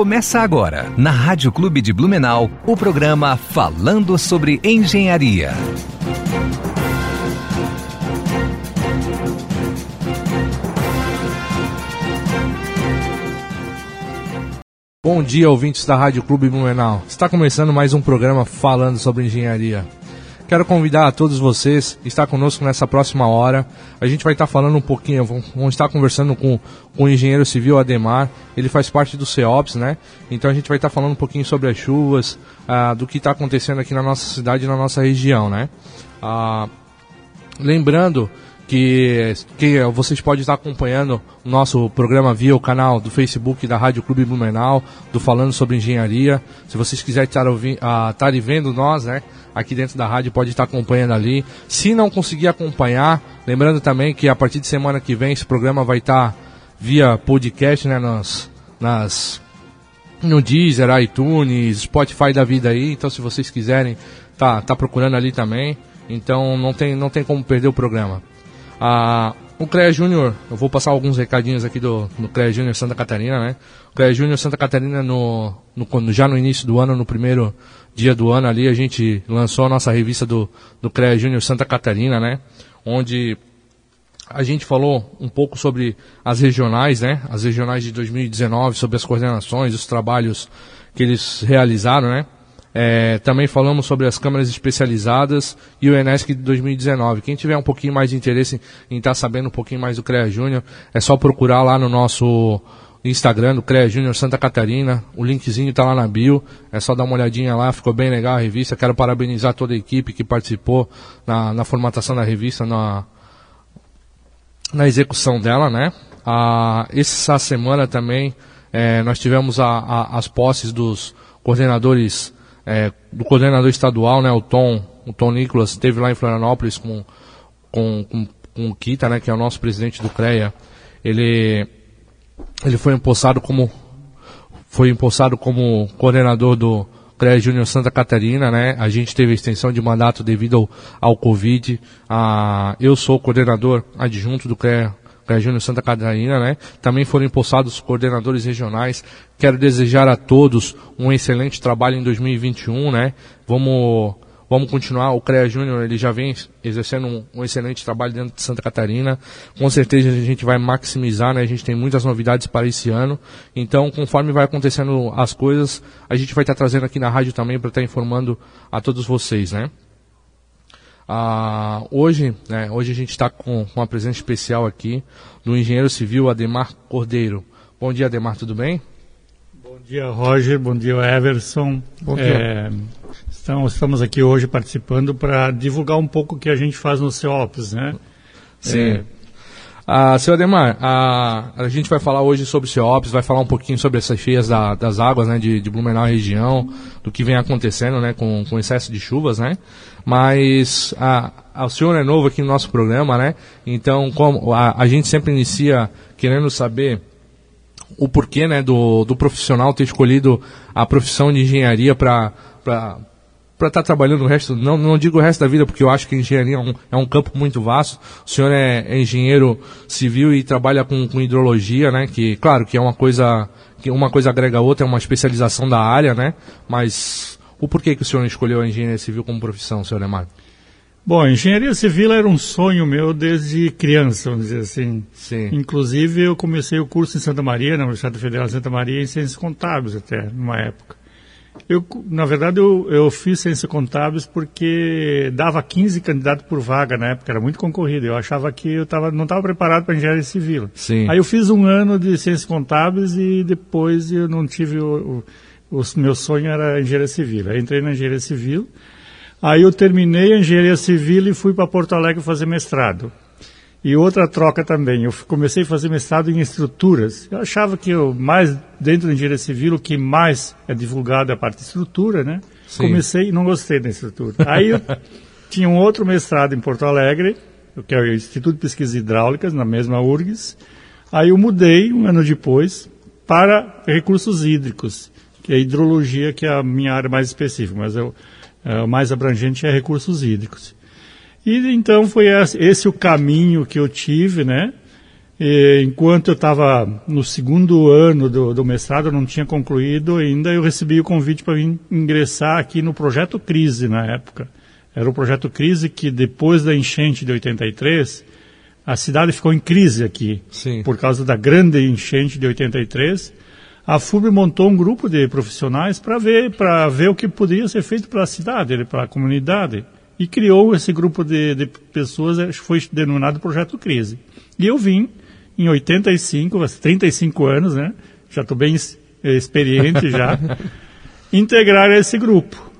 Começa agora, na Rádio Clube de Blumenau, o programa Falando sobre Engenharia. Bom dia, ouvintes da Rádio Clube Blumenau. Está começando mais um programa falando sobre engenharia. Quero convidar a todos vocês a estar conosco nessa próxima hora. A gente vai estar falando um pouquinho, vamos estar conversando com, com o engenheiro civil Ademar. Ele faz parte do CEOPS, né? Então a gente vai estar falando um pouquinho sobre as chuvas, ah, do que está acontecendo aqui na nossa cidade e na nossa região, né? Ah, lembrando que, que vocês podem estar acompanhando o nosso programa via o canal do Facebook da Rádio Clube Blumenau, do Falando sobre Engenharia. Se vocês quiserem estar, ouvindo, uh, estar vendo nós, né, aqui dentro da rádio, pode estar acompanhando ali. Se não conseguir acompanhar, lembrando também que a partir de semana que vem esse programa vai estar via podcast, né, nas, nas no Deezer, iTunes, Spotify da vida aí. Então, se vocês quiserem, tá, tá procurando ali também. Então, não tem, não tem como perder o programa. Ah, o CREA Júnior, eu vou passar alguns recadinhos aqui do, do CREA Júnior Santa Catarina, né? O CREA Júnior Santa Catarina, no, no, já no início do ano, no primeiro dia do ano ali, a gente lançou a nossa revista do, do CREA Júnior Santa Catarina, né? Onde a gente falou um pouco sobre as regionais, né? As regionais de 2019, sobre as coordenações, os trabalhos que eles realizaram, né? É, também falamos sobre as câmeras especializadas e o Enesc de 2019. Quem tiver um pouquinho mais de interesse em estar tá sabendo um pouquinho mais do CREA Júnior, é só procurar lá no nosso Instagram do CREA Júnior Santa Catarina. O linkzinho está lá na bio. É só dar uma olhadinha lá, ficou bem legal a revista. Quero parabenizar toda a equipe que participou na, na formatação da revista, na, na execução dela, né? Ah, essa semana também é, nós tivemos a, a, as posses dos coordenadores é, do coordenador estadual, né, o Tom, o Tom Nicolas, esteve lá em Florianópolis com, com, com, com o Kita, né, que é o nosso presidente do CREA. Ele, ele foi empossado como foi empossado como coordenador do CREA Júnior Santa Catarina, né? A gente teve extensão de mandato devido ao, ao Covid. Ah, eu sou coordenador adjunto do CREA Júnior Santa Catarina, né? Também foram empossados coordenadores regionais. Quero desejar a todos um excelente trabalho em 2021, né? Vamos, vamos continuar. O CREA Júnior, ele já vem exercendo um, um, excelente trabalho dentro de Santa Catarina. Com certeza a gente vai maximizar, né? A gente tem muitas novidades para esse ano. Então, conforme vai acontecendo as coisas, a gente vai estar trazendo aqui na rádio também para estar informando a todos vocês, né? Ah, hoje, né, hoje a gente está com, com uma presença especial aqui do engenheiro civil Ademar Cordeiro. Bom dia, Ademar, tudo bem? Bom dia, Roger. Bom dia, Everson. Bom dia. É, estamos, estamos aqui hoje participando para divulgar um pouco o que a gente faz no CEOPS, né? Sim. É, ah, seu Ademar, a, a gente vai falar hoje sobre o CEOPS, vai falar um pouquinho sobre essas cheias da, das águas né, de, de Blumenau região, do que vem acontecendo né, com, com excesso de chuvas, né? Mas a, a, o senhor é novo aqui no nosso programa, né? Então, como a, a gente sempre inicia querendo saber o porquê né, do, do profissional ter escolhido a profissão de engenharia para para estar tá trabalhando o resto, não, não digo o resto da vida, porque eu acho que engenharia é um, é um campo muito vasto. O senhor é, é engenheiro civil e trabalha com, com, hidrologia, né? Que, claro, que é uma coisa, que uma coisa agrega a outra, é uma especialização da área, né? Mas o porquê que o senhor escolheu a engenharia civil como profissão, senhor Emar? Bom, engenharia civil era um sonho meu desde criança, vamos dizer assim. Sim. Inclusive, eu comecei o curso em Santa Maria, na Universidade Federal de Santa Maria, em Ciências Contábeis até, numa época. Eu, na verdade, eu, eu fiz ciências contábeis porque dava 15 candidatos por vaga na época, era muito concorrido. Eu achava que eu tava, não estava preparado para engenharia civil. Sim. Aí eu fiz um ano de ciências contábeis e depois eu não tive o, o, o meu sonho era engenharia civil. Aí entrei na engenharia civil. Aí eu terminei a engenharia civil e fui para Porto Alegre fazer mestrado. E outra troca também, eu comecei a fazer mestrado em estruturas. Eu achava que eu, mais dentro da engenharia civil, o que mais é divulgado é a parte de estrutura, né? Sim. Comecei e não gostei da estrutura. Aí eu tinha um outro mestrado em Porto Alegre, que é o Instituto de Pesquisas Hidráulicas, na mesma URGS. Aí eu mudei, um ano depois, para recursos hídricos, que é hidrologia, que é a minha área mais específica, mas eu, é, o mais abrangente é recursos hídricos. E então foi esse o caminho que eu tive, né? E, enquanto eu estava no segundo ano do, do mestrado, eu não tinha concluído ainda, eu recebi o convite para ingressar aqui no projeto Crise na época. Era o projeto Crise que depois da enchente de 83, a cidade ficou em crise aqui. Sim. Por causa da grande enchente de 83, a FUB montou um grupo de profissionais para ver, para ver o que poderia ser feito para a cidade, para a comunidade. E criou esse grupo de, de pessoas, foi denominado Projeto Crise. E eu vim em 85, 35 anos, né? Já estou bem experiente já, integrar esse grupo.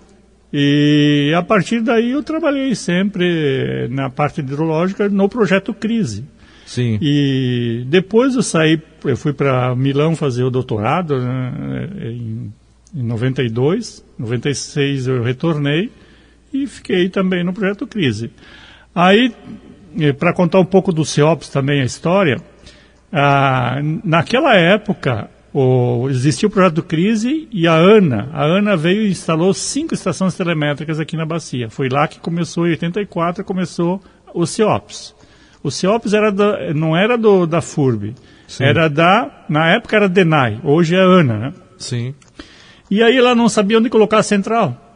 E a partir daí eu trabalhei sempre na parte hidrológica no projeto Crise. Sim. E depois eu saí, eu fui para Milão fazer o doutorado né, em, em 92, 96 eu retornei e fiquei também no projeto Crise. Aí, para contar um pouco do CEOPS também a história, ah, naquela época o, existiu o projeto Crise e a ANA, a ANA veio e instalou cinco estações telemétricas aqui na bacia. Foi lá que começou, em 84, começou o CEOPS. O CEOPS era da, não era do, da FURB, Sim. era da, na época era DENAI, hoje é a ANA, né? Sim. E aí ela não sabia onde colocar a central.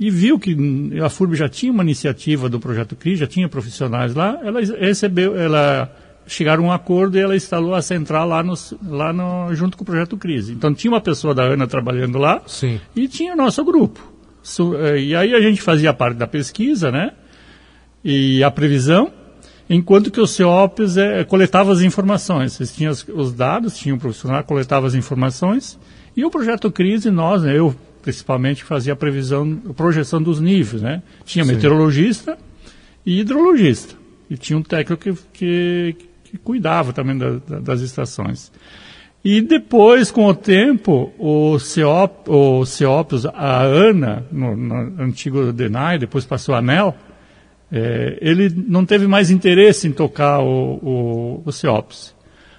E viu que a FURB já tinha uma iniciativa do projeto CRI, já tinha profissionais lá, ela recebeu, ela chegaram a um acordo e ela instalou a central lá, no, lá no, junto com o projeto Crise. Então tinha uma pessoa da ANA trabalhando lá Sim. e tinha o nosso grupo. Eh, e aí a gente fazia parte da pesquisa, né? E a previsão, enquanto que o CEOPS é, coletava as informações. Eles tinham os, os dados, tinha um profissional coletava as informações, e o projeto Crise, nós, né, eu principalmente, fazia a previsão, a projeção dos níveis, né? Tinha Sim. meteorologista e hidrologista. E tinha um técnico que, que, que cuidava também da, da, das estações. E depois, com o tempo, o, CEOP, o a ANA, no, no antigo DENAI, depois passou a ANEL, é, ele não teve mais interesse em tocar o, o, o CEOPS.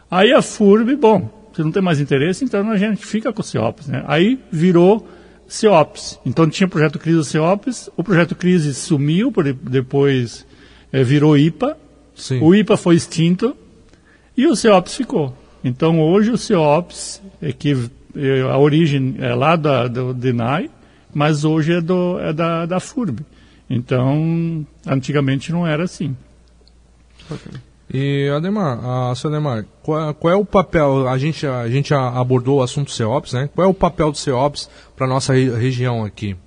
Aí a FURB, bom, você não tem mais interesse, então a gente fica com o CEOPS. Né? Aí virou CEOPS. Então tinha o projeto Crise CEOPS, o projeto Crise sumiu, depois é, virou IPA, Sim. o IPA foi extinto, e o CEOPS ficou. Então hoje o CEOPS, é que é, a origem é lá da, do DENAI, mas hoje é, do, é da, da FURB. Então, antigamente não era assim. E Ademar, a, Ademar, qual, qual, é o papel? A gente, a gente abordou o assunto CEOPS, né? Qual é o papel do CEOPS para nossa região aqui?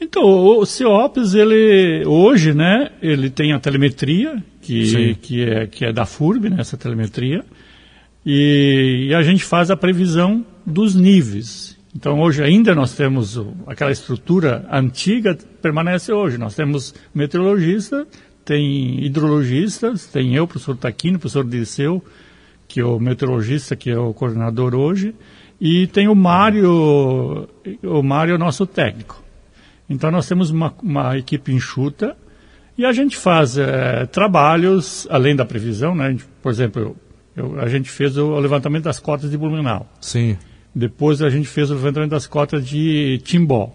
Então, o CEOPS, ele, hoje, né, ele tem a telemetria, que, que, é, que é da FURB, né, essa telemetria, e, e, a gente faz a previsão dos níveis. Então, hoje ainda nós temos aquela estrutura antiga, permanece hoje. Nós temos meteorologista, tem hidrologistas, tem eu, professor Taquino, professor Dirceu, que é o meteorologista, que é o coordenador hoje, e tem o Mário, o Mário é o nosso técnico. Então nós temos uma, uma equipe enxuta e a gente faz é, trabalhos, além da previsão, né? Gente, por exemplo, eu, eu, a gente fez o, o, levantamento das cotas de Blumenau. Sim. Depois a gente fez o levantamento das cotas de Timbó.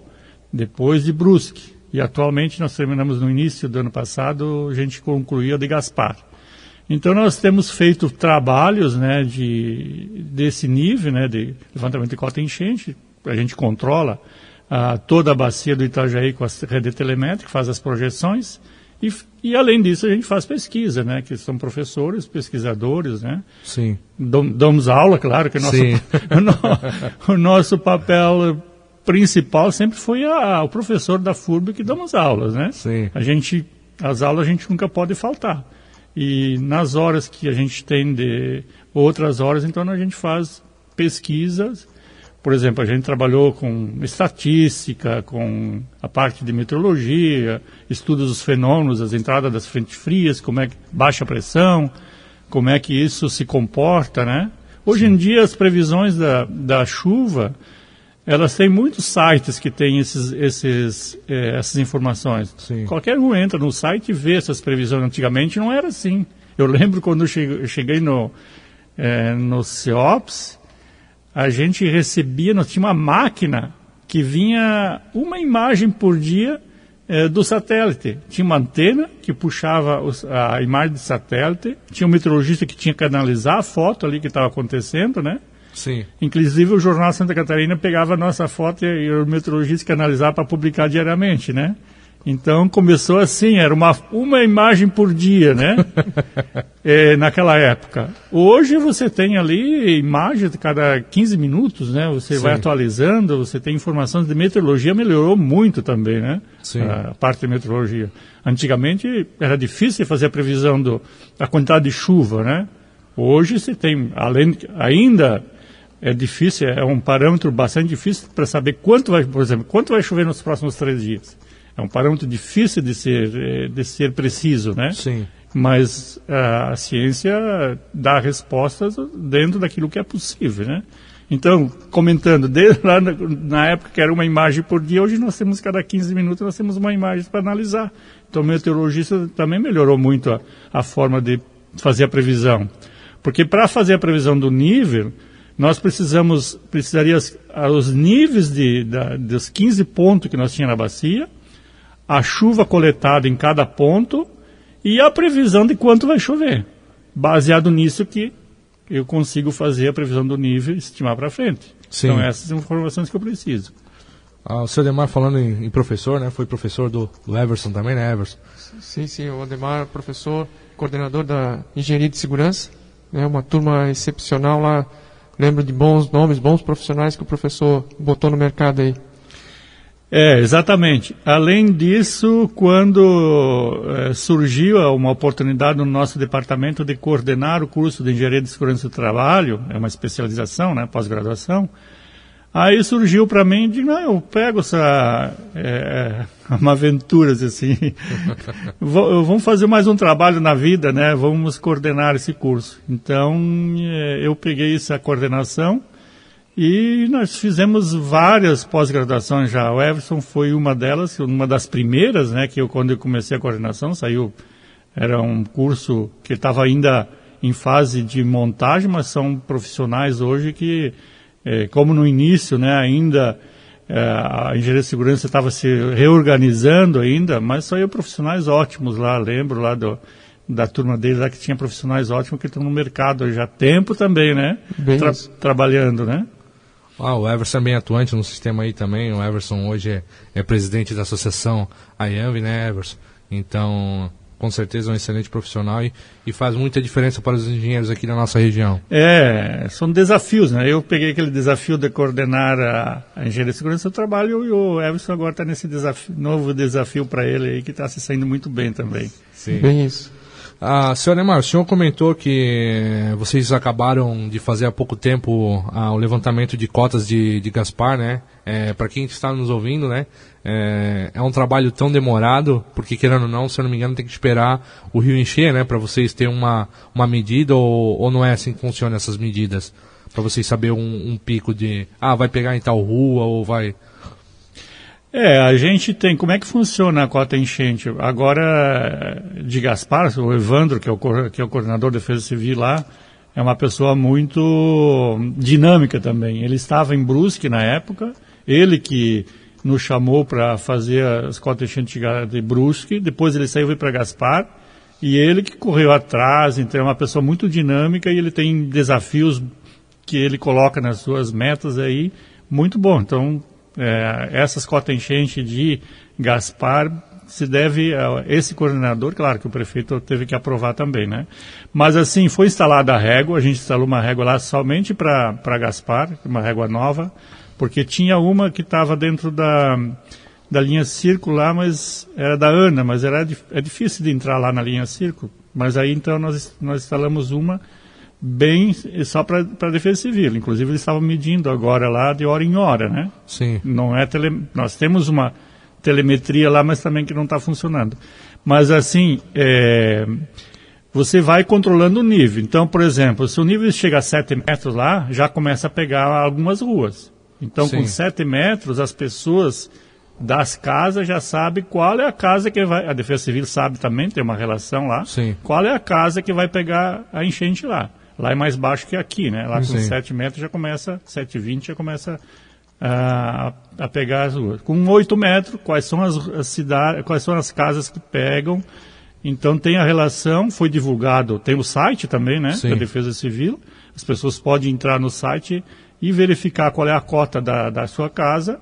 Depois de Brusque. E atualmente nós terminamos no início do ano passado, a gente concluiu a de Gaspar. Então nós temos feito trabalhos né, de, desse nível, né, de levantamento de cota enchente, a gente controla a, toda a bacia do Itajaí com a rede telemétrica, faz as projeções, e, e, além disso a gente faz pesquisa, né? Que são professores, pesquisadores, né? Sim. Damos aula, claro que o nosso, o, nosso papel principal sempre foi a, o professor da FURB que damos aulas, né? Sim. A gente, as aulas a gente nunca pode faltar. E nas horas que a gente tem de outras horas, então a gente faz pesquisas por exemplo, a gente trabalhou com estatística, com a parte de meteorologia, estudos dos fenômenos, as entradas das frentes frias, como é que baixa pressão, como é que isso se comporta, né? Hoje Sim. em dia as previsões da, da chuva, elas têm muitos sites que têm esses, esses, eh, essas informações. Sim. Qualquer um entra no site e vê essas previsões. Antigamente não era assim. Eu lembro quando eu cheguei no, eh, no CEOPS, a gente recebia, nós tinha uma máquina que vinha uma imagem por dia é, do satélite. Tinha uma antena que puxava os, a imagem de satélite, tinha um meteorologista que tinha que analisar a foto ali que estava acontecendo, né? Sim. Inclusive o Jornal Santa Catarina pegava a nossa foto e, o meteorologista que analisava para publicar diariamente, né? Então começou assim, era uma, uma imagem por dia, né? é, naquela época. Hoje você tem ali imagens de cada 15 minutos, né? Você Sim. vai atualizando, você tem informações de meteorologia, melhorou muito também, né? Sim. A parte de meteorologia. Antigamente era difícil fazer a previsão do, da quantidade de chuva, né? Hoje você tem, além, ainda é difícil, é um parâmetro bastante difícil para saber quanto vai, por exemplo, quanto vai chover nos próximos três dias. É um parâmetro difícil de ser, eh, de ser preciso, né? Sim. Mas a, a ciência dá respostas dentro daquilo que é possível, né? Então, comentando, desde lá na, na, época que era uma imagem por dia, hoje nós temos cada 15 minutos nós temos uma imagem para analisar. Então, o meteorologista também melhorou muito a, a forma de fazer a previsão. Porque para fazer a previsão do nível, nós precisamos, precisaria os níveis de, da, dos 15 pontos que nós tínhamos na bacia, a chuva coletada em cada ponto e a previsão de quanto vai chover. Baseado nisso que eu consigo fazer a previsão do nível e estimar para frente. Sim. Então essas são informações que eu preciso. Ah, o seu Ademar falando em, em, professor, né? Foi professor do, do Everson também, né, Everson? Sim, sim, o Ademar, professor, coordenador da Engenharia de Segurança, né? Uma turma excepcional lá. Lembro de bons nomes, bons profissionais que o professor botou no mercado aí. É, exatamente. Além disso, quando é, surgiu uma oportunidade no nosso departamento de coordenar o curso de Engenharia de Segurança do Trabalho, é uma especialização, né, pós-graduação, aí surgiu para mim, de não, eu pego essa, é, uma aventura, assim, vamos fazer mais um trabalho na vida, né, vamos coordenar esse curso. Então, é, eu peguei essa coordenação, e nós fizemos várias pós-graduações já. O Everson foi uma delas, uma das primeiras, né, que eu quando eu comecei a coordenação, saiu era um curso que estava ainda em fase de montagem, mas são profissionais hoje que, é, como no início, né, ainda é, a engenharia de segurança estava se reorganizando ainda, mas saiu profissionais ótimos lá, lembro lá do, da turma deles lá que tinha profissionais ótimos que estão no mercado já há tempo também, né? Tra trabalhando, né? Ah, o Everson é bem atuante no sistema aí também. O Everson hoje é, é presidente da associação IAMV, né, Everson? Então, com certeza é um excelente profissional e, e, faz muita diferença para os engenheiros aqui da nossa região. É, são desafios, né? Eu peguei aquele desafio de coordenar a, a engenharia de segurança do trabalho e o Everson agora está nesse desafio, novo desafio para ele aí que está se saindo muito bem também. Sim. Bem isso. Ah, senhor Neymar, o senhor comentou que vocês acabaram de fazer há pouco tempo ah, o levantamento de cotas de, de Gaspar, né? É, Para quem está nos ouvindo, né? É, é, um trabalho tão demorado, porque querendo ou não, se eu não me engano, tem que esperar o rio encher, né? Para vocês terem uma, uma medida ou, ou não é assim que funcionam essas medidas? Para vocês saber um, um pico de, ah, vai pegar em tal rua ou vai... É, a gente tem. Como é que funciona a cota enchente? Agora, de Gaspar, o Evandro, que é o, que é o coordenador de defesa civil lá, é uma pessoa muito dinâmica também. Ele estava em Brusque na época, ele que nos chamou para fazer as cotas enchentes de Brusque, depois ele saiu e para Gaspar, e ele que correu atrás, então é uma pessoa muito dinâmica e ele tem desafios que ele coloca nas suas metas aí, muito bom. Então, é, essas cotas enchente de Gaspar se deve a esse coordenador, claro que o prefeito teve que aprovar também, né? Mas assim, foi instalada a régua, a gente instalou uma régua lá somente para Gaspar, uma régua nova, porque tinha uma que estava dentro da, da linha círculo lá, mas era da ANA, mas era, é difícil de entrar lá na linha círculo. Mas aí então nós, nós instalamos uma bem só para a defesa civil. Inclusive eles estavam medindo agora lá de hora em hora, né? Sim. Não é tele... Nós temos uma telemetria lá, mas também que não está funcionando. Mas assim, é... você vai controlando o nível. Então, por exemplo, se o nível chega a 7 metros lá, já começa a pegar algumas ruas. Então, Sim. com 7 metros, as pessoas das casas já sabem qual é a casa que vai. A Defesa Civil sabe também, tem uma relação lá. Sim. Qual é a casa que vai pegar a enchente lá. Lá é mais baixo que aqui, né? Lá com Sim. 7 metros já começa, 7,20 já começa a, a pegar as ruas. Com 8 metros, quais são as, as cidades, quais são as casas que pegam. Então tem a relação, foi divulgado, tem o site também, né, Sim. da Defesa Civil. As pessoas podem entrar no site e verificar qual é a cota da, da sua casa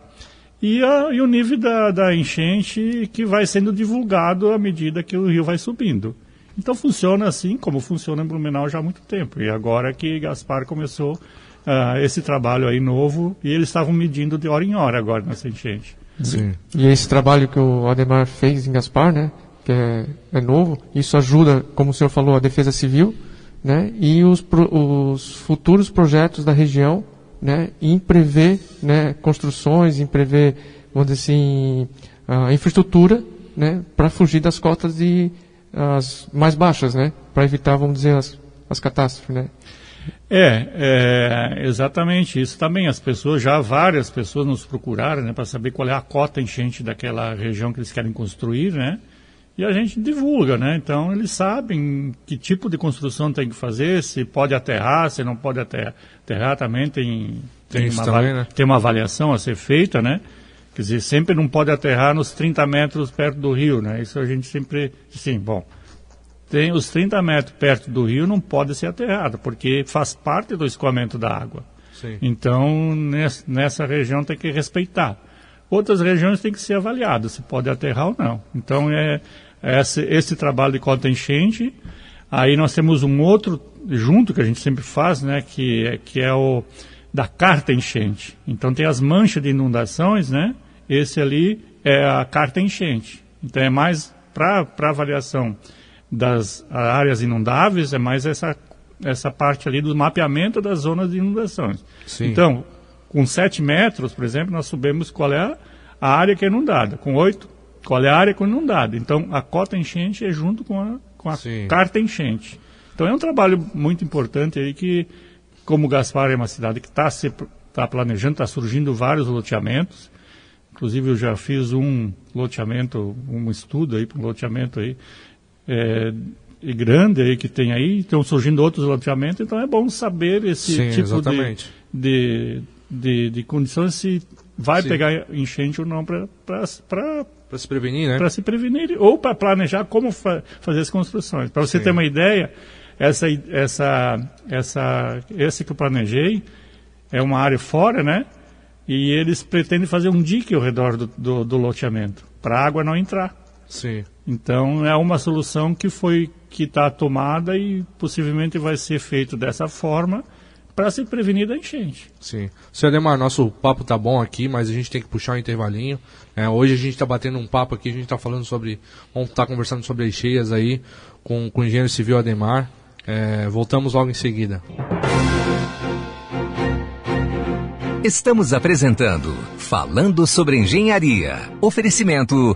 e, a, e o nível da, da enchente que vai sendo divulgado à medida que o rio vai subindo. Então funciona assim como funciona em Blumenau já há muito tempo. E agora que Gaspar começou uh, esse trabalho aí novo e eles estavam medindo de hora em hora agora nessa enchente. Sim. E esse trabalho que o Ademar fez em Gaspar, né, que é, é novo, isso ajuda, como o senhor falou, a defesa civil, né, e os, os futuros projetos da região, né, em prever, né, construções, em prever, vamos dizer assim, a infraestrutura, né, para fugir das cotas de as mais baixas, né, para evitar, vamos dizer, as, as catástrofes, né. É, é, exatamente isso também. As pessoas, já várias pessoas nos procuraram né, para saber qual é a cota enchente daquela região que eles querem construir, né? E a gente divulga, né? Então eles sabem que tipo de construção tem que fazer, se pode aterrar, se não pode aterrar, aterrar também tem, tem, tem uma, também, né? tem uma avaliação a ser feita, né? Quer dizer, sempre não pode aterrar nos 30 metros perto do rio, né? Isso a gente sempre, sim, bom, tem os 30 metros perto do rio não pode ser aterrado, porque faz parte do escoamento da água. Sim. Então, nessa região tem que respeitar. Outras regiões tem que ser avaliado se pode aterrar ou não. Então, é, é esse, esse trabalho de cota enchente. Aí nós temos um outro junto que a gente sempre faz, né, que, é, que é o da carta enchente. Então, tem as manchas de inundações, né? Esse ali é a carta enchente. Então, é mais para avaliação das áreas inundáveis é mais essa, essa parte ali do mapeamento das zonas de inundações. Sim. Então, com 7 metros, por exemplo, nós sabemos qual é a área que é inundada. Com 8, qual é a área inundada. Então, a cota enchente é junto com a, com a carta enchente. Então, é um trabalho muito importante aí que, como Gaspar é uma cidade que está tá planejando, está surgindo vários loteamentos. Inclusive, eu já fiz um loteamento, um estudo aí para um loteamento aí é, grande aí que tem aí, estão surgindo outros loteamentos, então é bom saber esse Sim, tipo de, de, de, de, condições se vai Sim. pegar enchente ou não para para se prevenir, né? Para se prevenir ou para planejar como fa fazer as construções. Para você Sim. ter uma ideia, essa essa essa esse que eu planejei é uma área fora, né? E eles pretendem fazer um dique ao redor do, do, do loteamento para a água não entrar. Sim. Então é uma solução que foi que está tomada e possivelmente vai ser feito dessa forma para se prevenir da enchente. Sim. Senhor Demar, nosso papo tá bom aqui, mas a gente tem que puxar um intervalinho. É, hoje a gente está batendo um papo aqui, a gente está falando sobre. Vamos estar tá conversando sobre as cheias aí com, com o engenheiro civil Ademar. É, voltamos logo em seguida. Estamos apresentando Falando sobre Engenharia. Oferecimento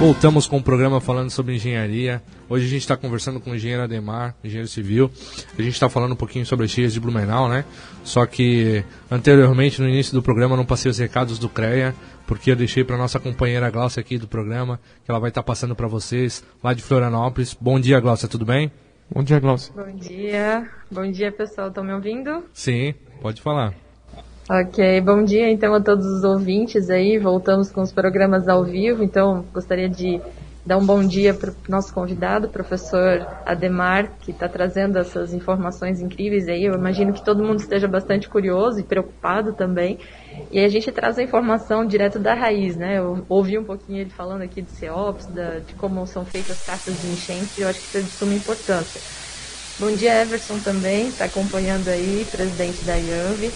Voltamos com o programa falando sobre engenharia. Hoje a gente está conversando com o engenheiro Ademar, engenheiro civil. A gente está falando um pouquinho sobre as cheias de Blumenau, né? Só que anteriormente, no início do programa, não passei os recados do CREA, porque eu deixei para nossa companheira Glaucia aqui do programa, que ela vai estar tá passando para vocês, lá de Florianópolis. Bom dia, Glaucia, tudo bem? Bom dia, Glaucia. Bom dia. Bom dia, pessoal. Estão me ouvindo? Sim, pode falar. Ok, bom dia então a todos os ouvintes aí. Voltamos com os programas ao vivo, então gostaria de dar um bom dia para o nosso convidado, professor Ademar, que está trazendo essas informações incríveis aí. Eu imagino que todo mundo esteja bastante curioso e preocupado também. E a gente traz a informação direto da raiz, né? Eu ouvi um pouquinho ele falando aqui de CEOPS, da, de como são feitas as cartas de enchente, e eu acho que isso é de suma importância. Bom dia, Everson também, está acompanhando aí, presidente da IANV.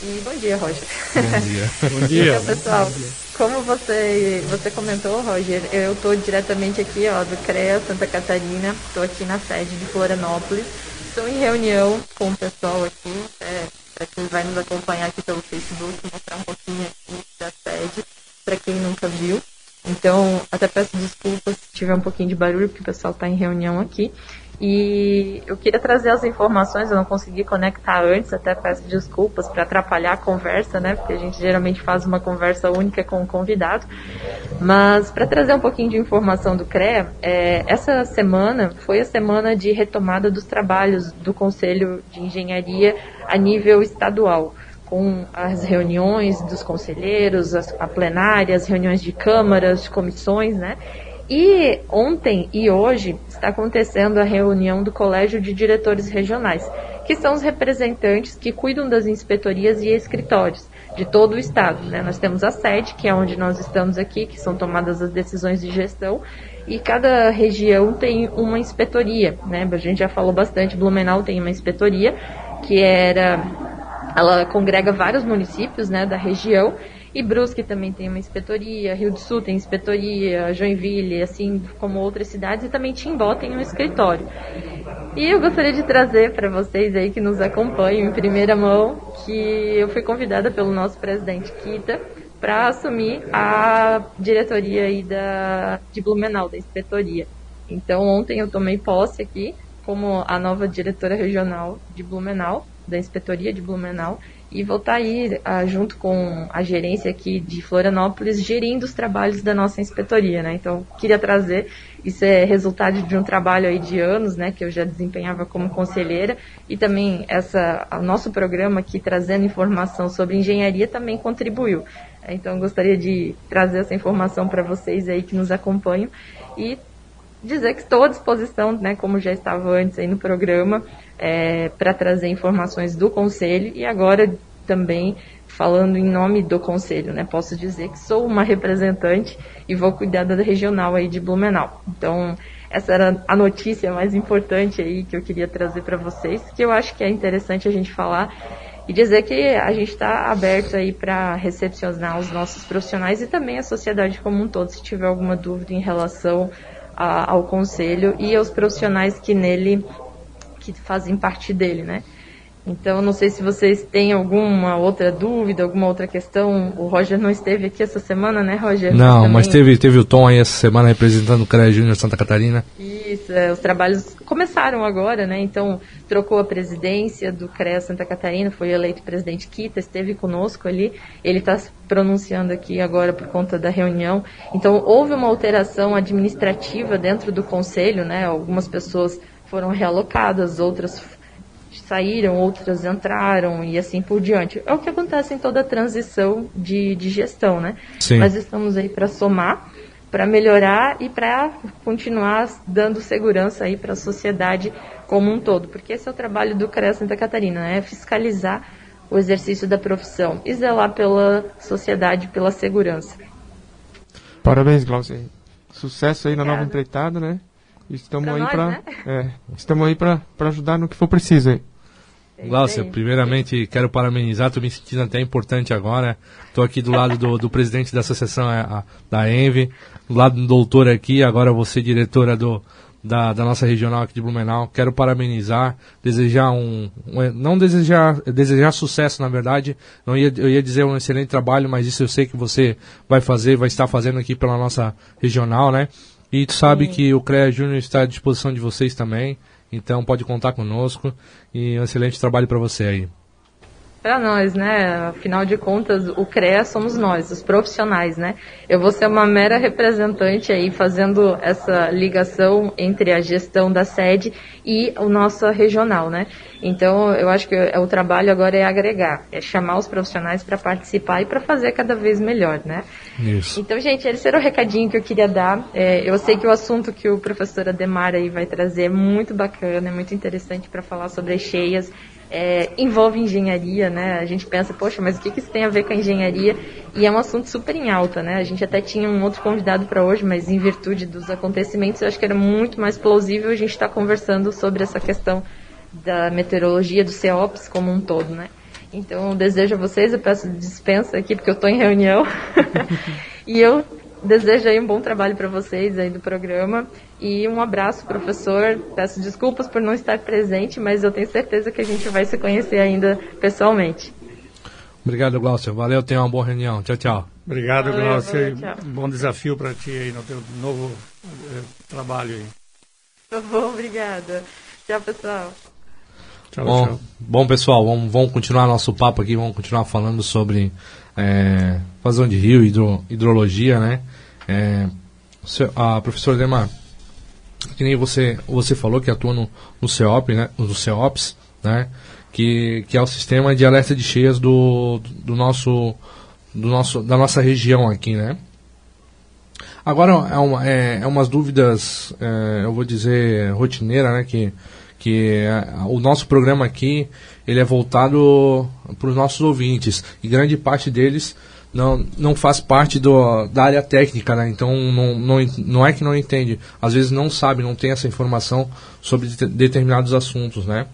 E bom dia, Roger. Bom dia. bom dia. Então, pessoal, como você, você comentou, Roger, eu estou diretamente aqui ó, do CREA Santa Catarina, estou aqui na sede de Florianópolis. Estou em reunião com o pessoal aqui, é, para quem vai nos acompanhar aqui pelo Facebook, mostrar um pouquinho aqui da sede, para quem nunca viu. Então, até peço desculpas se tiver um pouquinho de barulho, porque o pessoal está em reunião aqui. E eu queria trazer as informações, eu não consegui conectar antes, até peço desculpas para atrapalhar a conversa, né? Porque a gente geralmente faz uma conversa única com o convidado. Mas para trazer um pouquinho de informação do CREA, é, essa semana foi a semana de retomada dos trabalhos do Conselho de Engenharia a nível estadual com as reuniões dos conselheiros, as, a plenária, as reuniões de câmaras, de comissões, né? E ontem e hoje está acontecendo a reunião do Colégio de Diretores Regionais, que são os representantes que cuidam das inspetorias e escritórios de todo o estado. Né? Nós temos a sede, que é onde nós estamos aqui, que são tomadas as decisões de gestão, e cada região tem uma inspetoria. Né? A gente já falou bastante, Blumenau tem uma inspetoria, que era ela congrega vários municípios né, da região e Brusque também tem uma inspetoria, Rio do Sul tem inspetoria, Joinville, assim como outras cidades, e também Timbó tem um escritório. E eu gostaria de trazer para vocês aí que nos acompanham em primeira mão que eu fui convidada pelo nosso presidente Kita para assumir a diretoria aí da, de Blumenau, da inspetoria. Então ontem eu tomei posse aqui como a nova diretora regional de Blumenau, da inspetoria de Blumenau, e vou estar aí ah, junto com a gerência aqui de Florianópolis gerindo os trabalhos da nossa inspetoria, né? Então queria trazer isso é resultado de um trabalho aí de anos, né, que eu já desempenhava como conselheira e também essa o nosso programa aqui trazendo informação sobre engenharia também contribuiu. Então gostaria de trazer essa informação para vocês aí que nos acompanham e dizer que estou à disposição, né, como já estava antes aí no programa, é, para trazer informações do Conselho e agora também falando em nome do Conselho, né? Posso dizer que sou uma representante e vou cuidar da regional aí de Blumenau. Então, essa era a notícia mais importante aí que eu queria trazer para vocês, que eu acho que é interessante a gente falar e dizer que a gente está aberto aí para recepcionar os nossos profissionais e também a sociedade como um todo, se tiver alguma dúvida em relação a, ao conselho e aos profissionais que nele que fazem parte dele, né? Então, não sei se vocês têm alguma outra dúvida, alguma outra questão. O Roger não esteve aqui essa semana, né, Roger? Não, mas, mas teve, teve o Tom aí essa semana representando o CREA Júnior Santa Catarina. Isso, é, os trabalhos começaram agora, né? Então, trocou a presidência do CREA Santa Catarina, foi eleito presidente Kita, esteve conosco ali. Ele está pronunciando aqui agora por conta da reunião. Então, houve uma alteração administrativa dentro do conselho, né? Algumas pessoas foram realocadas, outras saíram, outras entraram e assim por diante. É o que acontece em toda a transição de, de gestão, né? Sim. Mas estamos aí para somar, para melhorar e para continuar dando segurança aí para a sociedade como um todo, porque esse é o trabalho do CREA Santa Catarina, né? É fiscalizar o exercício da profissão e zelar pela sociedade, pela segurança. Parabéns, Glaucia. Sucesso aí na nova empreitada, né? Estamos aí para né? é, estamos aí para ajudar no que for preciso aí. É Glaucia, primeiramente quero parabenizar, estou me sentindo até importante agora. Estou aqui do lado do, do, presidente da associação a, a, da ENVE, do lado do doutor aqui, agora você diretora do, da, da, nossa regional aqui de Blumenau. Quero parabenizar, desejar um, um, não desejar desejar sucesso na verdade. Não ia eu ia dizer um excelente trabalho, mas isso eu sei que você vai fazer, vai estar fazendo aqui pela nossa regional, né? E tu sabe Sim. que o CREA Júnior está à disposição de vocês também. Então pode contar conosco e um excelente trabalho para você aí para nós, né? Afinal de contas, o CREA somos nós, os profissionais, né? Eu vou ser uma mera representante aí fazendo essa ligação entre a gestão da sede e o nosso regional, né? Então, eu acho que o trabalho agora é agregar, é chamar os profissionais para participar e para fazer cada vez melhor, né? Isso. Então, gente, esse era o recadinho que eu queria dar. É, eu sei que o assunto que o professor Ademar aí vai trazer é muito bacana, é muito interessante para falar sobre as cheias é, envolve engenharia, né? A gente pensa, poxa, mas o que, que isso tem a ver com a engenharia? E é um assunto super em alta, né? A gente até tinha um outro convidado para hoje, mas em virtude dos acontecimentos, eu acho que era muito mais plausível a gente estar tá conversando sobre essa questão da meteorologia, do CEOPS como um todo, né? Então, desejo a vocês, eu peço dispensa aqui porque eu estou em reunião. e eu desejo aí um bom trabalho para vocês aí do programa e um abraço, professor. Peço desculpas por não estar presente, mas eu tenho certeza que a gente vai se conhecer ainda pessoalmente. Obrigado, Glaucio. Valeu, tenha uma boa reunião. Tchau, tchau. Obrigado, valeu, Glaucio. Valeu, bom desafio para ti aí no teu novo eh, trabalho aí. Tá bom, obrigada. Tchau, pessoal. Tchau, bom, tchau. bom, pessoal, vamos, vamos continuar nosso papo aqui, vamos continuar falando sobre é, vazão de rio, hidro, hidrologia, né? É, a professora Demar, que nem você, você falou que atua no, no CEOP, né? No CEOPS, né? Que, que é o sistema de alerta de cheias do, do nosso, do nosso, da nossa região aqui, né? Agora é, uma, é, é umas dúvidas, é, eu vou dizer, rotineira, né? Que, que é, o nosso programa aqui ele é voltado para os nossos ouvintes e grande parte deles não, não faz parte do, da área técnica, né? Então não, não, não é que não entende, às vezes não sabe, não tem essa informação sobre de, determinados assuntos, né?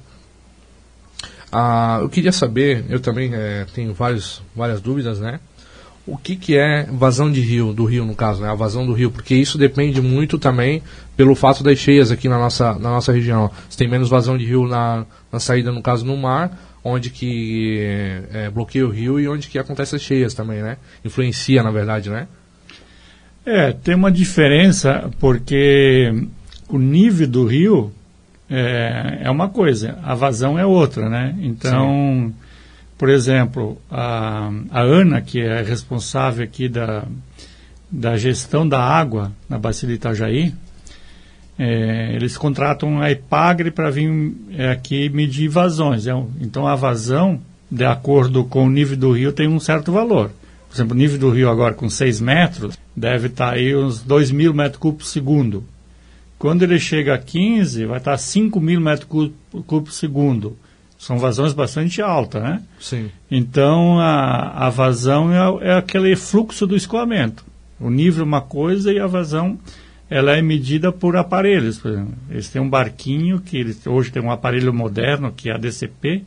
Ah, eu queria saber, eu também é, tenho vários, várias dúvidas, né? O que, que é vazão de rio, do rio no caso, né? A vazão do rio, porque isso depende muito também pelo fato das cheias aqui na nossa, na nossa região. Se tem menos vazão de rio na, na saída, no caso, no mar, onde que é, bloqueia o rio e onde que acontece as cheias também, né? Influencia, na verdade, né? É, tem uma diferença porque o nível do rio é, é uma coisa, a vazão é outra, né? Então... Sim por exemplo, a, a Ana, que é responsável aqui da, da gestão da água na Bacia de Itajaí, é, eles contratam a Epagre para vir é, aqui medir vazões. É então, a vazão, de acordo com o nível do rio, tem um certo valor. Por exemplo, o nível do rio agora com 6 metros, deve estar tá aí uns 2 mil metros cúbicos por segundo. Quando ele chega a 15, vai estar tá 5 mil metros cúbicos por segundo. São vazões bastante altas, né? Sim. Então, a, a vazão é, é aquele fluxo do escoamento. O nível é uma coisa e a vazão ela é medida por aparelhos. Por exemplo, eles têm um barquinho, que eles, hoje tem um aparelho moderno, que é a DCP.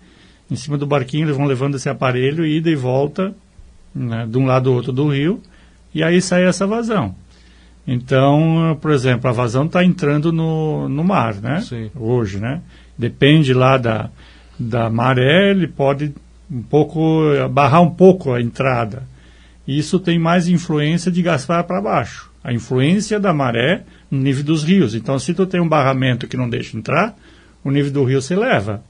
Em cima do barquinho eles vão levando esse aparelho, ida e volta, né, de um lado ao outro do rio, e aí sai essa vazão. Então, por exemplo, a vazão está entrando no, no mar, né? Sim. Hoje, né? Depende lá da, da maré, ele pode um pouco barrar um pouco a entrada. Isso tem mais influência de Gaspar para baixo. A influência da maré no nível dos rios. Então, se tu tem um barramento que não deixa entrar, o nível do rio se eleva.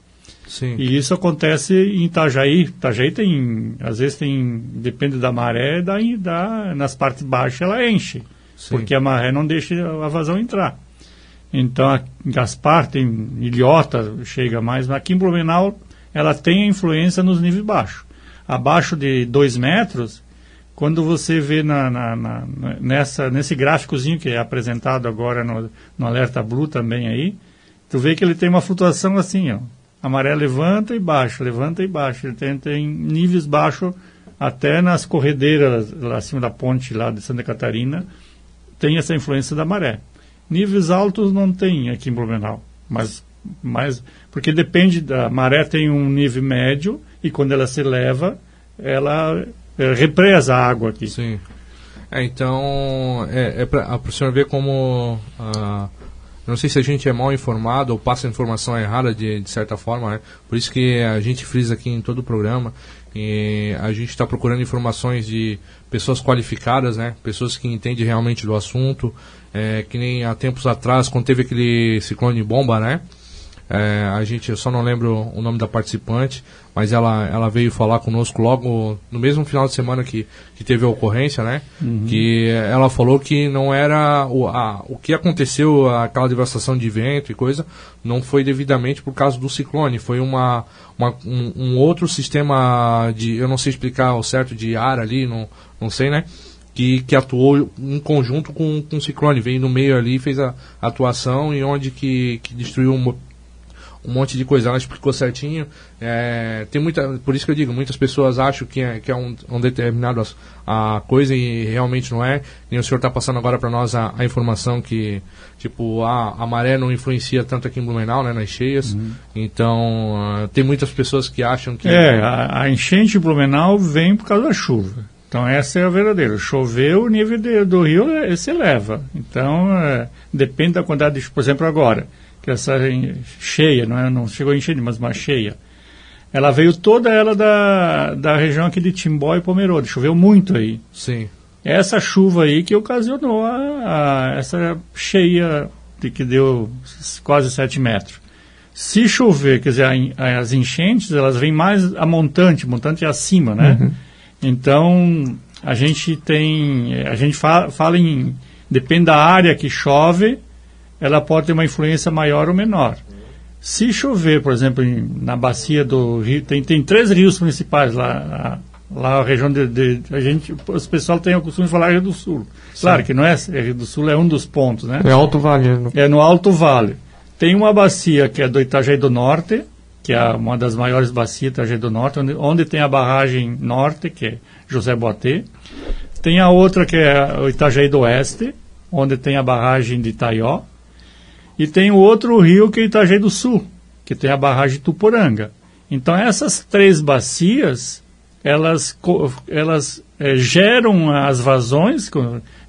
Sim. E isso acontece em Itajaí. Itajaí tem, às vezes tem, depende da maré, da, da, nas partes baixas ela enche. Sim. Porque a maré não deixa a vazão entrar. Então, Gaspar tem ilhota, chega mais, mas aqui em Blumenau ela tem influência nos níveis baixos. Abaixo de 2 metros, quando você vê na, na, na, nessa, nesse gráficozinho que é apresentado agora no, no Alerta Blue também aí, tu vê que ele tem uma flutuação assim, ó. A maré levanta e baixa, levanta e baixa. Ele tem, tem níveis baixos até nas corredeiras lá acima da ponte lá de Santa Catarina, tem essa influência da maré. Níveis altos não tem aqui em Blumenau, mas, mas porque depende da maré tem um nível médio e quando ela se eleva, ela é, represa a água aqui. Sim. É, então, é, é para o senhor ver como. Ah, não sei se a gente é mal informado ou passa a informação errada de, de certa forma, né? Por isso que a gente frisa aqui em todo o programa. E a gente está procurando informações de pessoas qualificadas, né? Pessoas que entendem realmente do assunto, é, que nem há tempos atrás, quando teve aquele ciclone bomba, né? É, a gente, eu só não lembro o nome da participante, mas ela, ela veio falar conosco logo no mesmo final de semana que, que teve a ocorrência, né? Uhum. Que ela falou que não era o, a, o que aconteceu, aquela devastação de vento e coisa, não foi devidamente por causa do ciclone, foi uma, uma um, um, outro sistema de, eu não sei explicar o certo, de ar ali, não, não sei, né? Que, que atuou em conjunto com, com o Ciclone, veio no meio ali, fez a, atuação e onde que, que destruiu um, um monte de coisa. Ela explicou certinho. É, tem muita, por isso que eu digo, muitas pessoas acham que é, que é um, um determinado a, a coisa e realmente não é. E o senhor está passando agora para nós a, a, informação que tipo a, a maré não influencia tanto aqui em Blumenau, né, nas cheias. Uhum. Então uh, tem muitas pessoas que acham que é a, a enchente de Blumenau vem por causa da chuva. Então essa é a verdadeira. Choveu, o nível de, do rio é, se eleva. Então é, depende da quantidade de, por exemplo, agora, que essa cheia, não, é, não chegou a encher, mas uma cheia. Ela veio toda ela da, da região aqui de Timbó e Pomerode. Choveu muito aí. Sim. Essa chuva aí que ocasionou a, a essa cheia de, que deu quase 7 metros. Se chover, quer dizer, a, as enchentes, elas vêm mais a montante, montante é acima, né? Uhum. Então, a gente tem, a gente fala, fala em, depende da área que chove, ela pode ter uma influência maior ou menor. Se chover, por exemplo, em, na bacia do rio, tem, tem três rios principais lá, lá a região de, de a gente, os pessoal tem o costume de falar Rio do Sul. Sim. Claro que não é, é Rio do Sul é um dos pontos, né? É Alto Vale. No... É no Alto Vale. Tem uma bacia que é do Itajaí do Norte, que é uma das maiores bacias Itajaí do Norte, onde, onde tem a barragem norte, que é José Boatê. Tem a outra que é o Itajaí do Oeste, onde tem a barragem de Itaió. E tem o outro rio que é Itajaí do Sul, que tem a barragem Tuporanga. Então essas três bacias, elas, elas é, geram as vazões,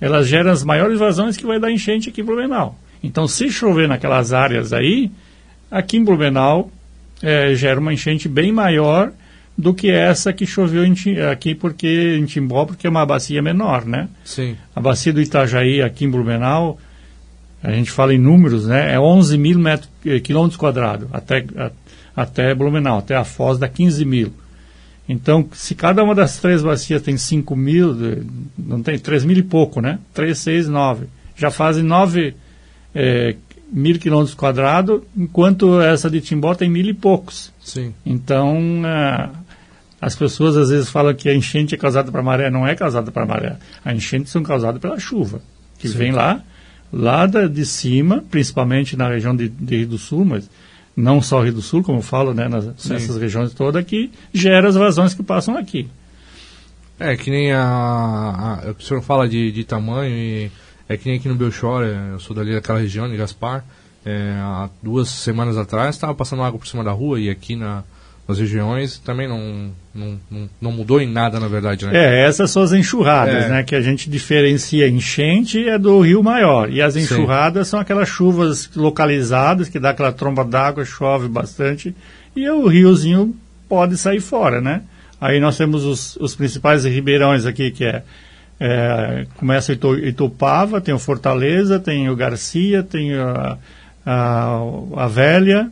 elas geram as maiores vazões que vai dar enchente aqui em Blumenau. Então se chover naquelas áreas aí, aqui em Blumenau é, gera uma enchente bem maior do que essa que choveu em, aqui porque em Timbó, porque é uma bacia menor, né? Sim. A bacia do Itajaí aqui em Blumenau, a gente fala em números, né? É 11 mil metros, eh, quilômetros quadrados até, a, até Blumenau, até a Foz dá 15 mil. Então, se cada uma das três bacias tem 5 mil, não tem 3 mil e pouco, né? 3, 6, 9. Já fazem 9 é, mil quilômetros quadrados, enquanto essa de Timbó tem mil e poucos. Sim. Então, é, as pessoas às vezes falam que a enchente é causada para maré. Não é causada para maré. A enchente são causadas pela chuva, que Sim. vem lá, lá da, de cima, principalmente na região de, de, Rio do Sul, mas não só Rio do Sul, como eu falo, né, nas, nessas regiões todas, que gera as vazões que passam aqui. É, que nem a, a, o senhor fala de, de tamanho e é que nem aqui no Belchor, é, eu sou dali daquela região, de Gaspar, é, há duas semanas atrás estava passando água por cima da rua e aqui na, nas regiões também não, não, não, não, mudou em nada, na verdade. Né? É, essas são as enxurradas, é. né? Que a gente diferencia enchente é do rio maior. E as enxurradas Sim. são aquelas chuvas localizadas, que dá aquela tromba d'água, chove bastante, e o riozinho pode sair fora, né? Aí nós temos os, os principais ribeirões aqui, que é é, começa Itu, Itupava, tem o Fortaleza, tem o Garcia, tem a, a, a Velha,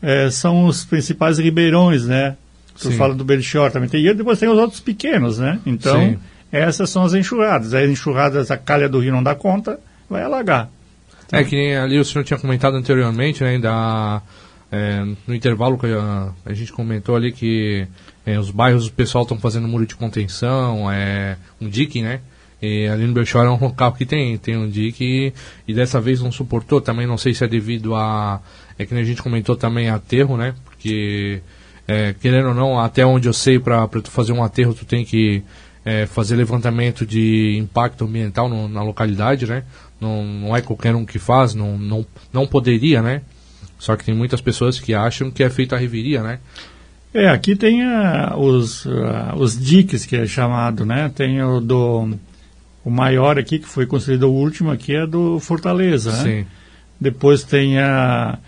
é, são os principais ribeirões, né? Tu Sim. fala do Belchior também. Tem, e depois tem os outros pequenos, né? Então, Sim. essas são as enxurradas. As enxurradas, a calha do rio não dá conta, vai alagar. É que nem ali o senhor tinha comentado anteriormente, né? Da, é, no intervalo que a, a, gente comentou ali que é, os bairros o pessoal estão fazendo muro de contenção, é, um dique, né? E ali no Belchor é um local que tem, tem um dique e, e, dessa vez não suportou. Também não sei se é devido a. É que a gente comentou também aterro, né? Porque, é, querendo ou não, até onde eu sei, para tu fazer um aterro, tu tem que é, fazer levantamento de impacto ambiental no, na localidade, né? Não, não é qualquer um que faz, não, não, não poderia, né? Só que tem muitas pessoas que acham que é feito a reviria, né? É, aqui tem uh, os, uh, os diques, que é chamado, né? Tem o do... O maior aqui, que foi construído o último aqui, é do Fortaleza, né? Sim. Depois tem a...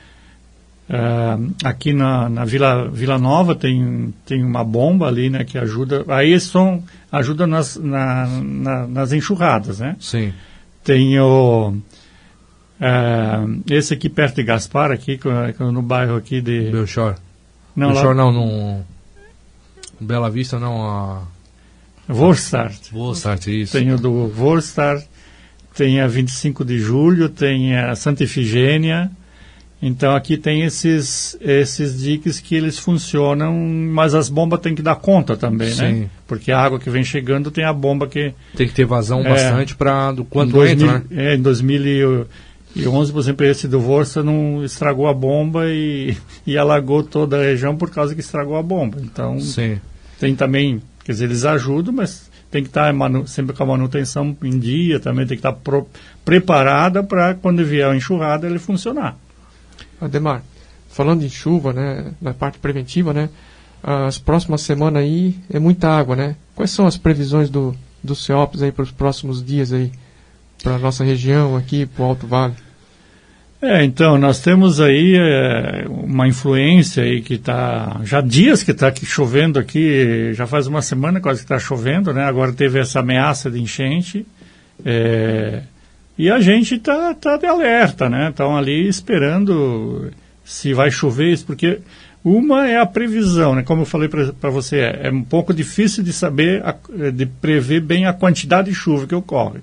Uh, aqui na, na Vila, Vila Nova tem, tem uma bomba ali, né, que ajuda. Aí são ajuda nas, na, na, nas enxurradas, né? Sim. Tem o uh, esse aqui perto de Gaspar, aqui no bairro aqui de Belchor. Não, no lá... não, no Bela Vista não, a... Vorstart. Vorstart, isso. Tem o do Vorstart, tem a 25 de julho, tem a Santa Efigênia. Então aqui tem esses, esses diques que eles funcionam, mas as bombas têm que dar conta também, né? Sim. né? Porque a água que vem chegando tem a bomba que... Tem que ter vazão é, bastante para do quanto 2000, entra, né? É, em 2000 e 11, por exemplo, esse do Vorsa não estragou a bomba e, e alagou toda a região por causa que estragou a bomba. Então, Sim. tem também, quer dizer, eles ajudam, mas tem que estar sempre com a manutenção em dia, também tem que estar pro, preparada para quando vier a enxurrada ele funcionar. Ademar, falando em chuva, né, na parte preventiva, né, as próximas semanas aí é muita água, né? Quais são as previsões do, do CEOPS aí para os próximos dias aí, para a nossa região aqui, para o Alto Vale? É, então, nós temos aí é, uma influência aí que está, já dias que está chovendo aqui, já faz uma semana quase que está chovendo, né? Agora teve essa ameaça de enchente, é, e a gente está tá de alerta, né? Estão ali esperando se vai chover, porque uma é a previsão, né? Como eu falei para você, é, é, um pouco difícil de saber, a, de prever bem a quantidade de chuva que ocorre.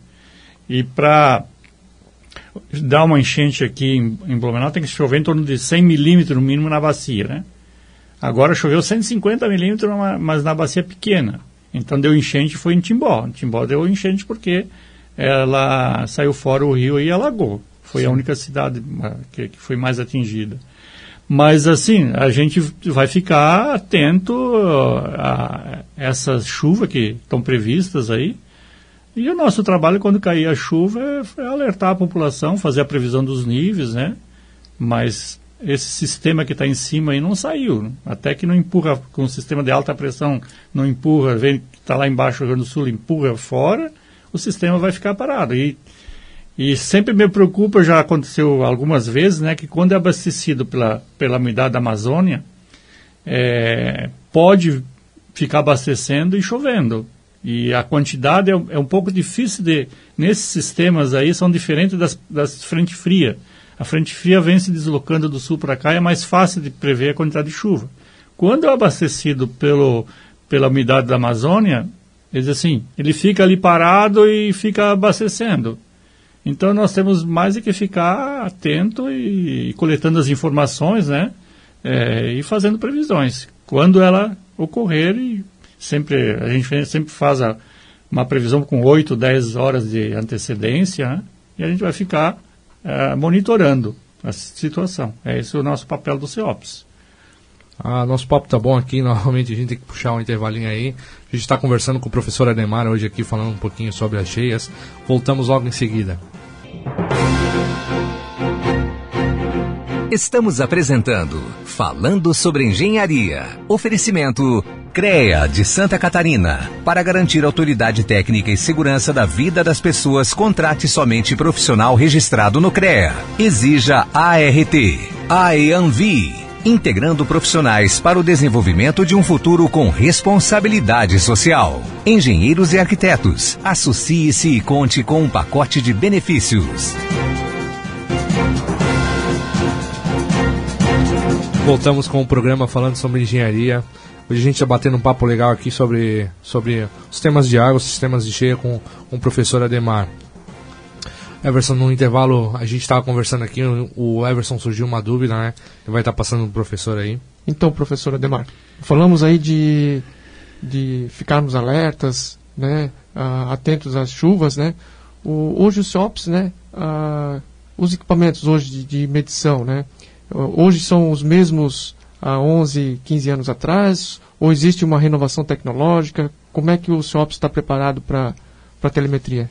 E para dar uma enchente aqui em, em Blumenau tem que chover em torno de 100 milímetros no mínimo na bacia, né? Agora choveu 150 milímetros, mas na bacia pequena. Então deu enchente foi em Timbó. Em Timbó deu enchente porque ela saiu fora o rio e alagou. Foi Sim. a única cidade ah, que, que foi mais atingida. Mas, assim, a gente vai ficar atento a essas chuvas que estão previstas aí. E o nosso trabalho, quando cair a chuva, é, é alertar a população, fazer a previsão dos níveis, né? Mas esse sistema que está em cima aí não saiu. Até que não empurra, com o sistema de alta pressão, não empurra, vem que está lá embaixo, Rio Grande do Sul, empurra fora, o sistema vai ficar parado. E e sempre me preocupa, já aconteceu algumas vezes, né, que quando é abastecido pela, pela umidade da Amazônia, é, pode ficar abastecendo e chovendo. E a quantidade é, é, um pouco difícil de. Nesses sistemas aí são diferentes das, das frente fria. A frente fria vem se deslocando do sul para cá e é mais fácil de prever a quantidade de chuva. Quando é abastecido pelo, pela umidade da Amazônia, ele, assim, ele fica ali parado e fica abastecendo. Então nós temos mais é que ficar atento e, e coletando as informações, né? É, e fazendo previsões. Quando ela ocorrer, e sempre, a gente sempre faz a, uma previsão com 8, 10 horas de antecedência, né? e a gente vai ficar é, monitorando a situação. É esse o nosso papel do CEOPS. Ah, nosso papo tá bom aqui, normalmente a gente tem que puxar um intervalinho aí. A gente está conversando com o professor Ademar hoje aqui, falando um pouquinho sobre as cheias. Voltamos logo em seguida. Estamos apresentando Falando sobre Engenharia. Oferecimento CREA de Santa Catarina. Para garantir autoridade técnica e segurança da vida das pessoas, contrate somente profissional registrado no CREA. Exija ART. AEANVI integrando profissionais para o desenvolvimento de um futuro com responsabilidade social. Engenheiros e arquitetos, associe-se e conte com um pacote de benefícios. Voltamos com o programa falando sobre engenharia. Hoje a gente está batendo um papo legal aqui sobre, sobre sistemas de água, sistemas de cheia com, com o professor Ademar. Everson, no intervalo, a gente estava conversando aqui, o Everson surgiu uma dúvida, né? Ele vai estar tá passando o professor aí. Então, professor Ademar, falamos aí de, de ficarmos alertas, né? Uh, atentos às chuvas, né? O, hoje o SOPS, né? Uh, os equipamentos hoje de, de medição, né? Uh, hoje são os mesmos há 11, 15 anos atrás? Ou existe uma renovação tecnológica? Como é que o SOPS está preparado para a telemetria?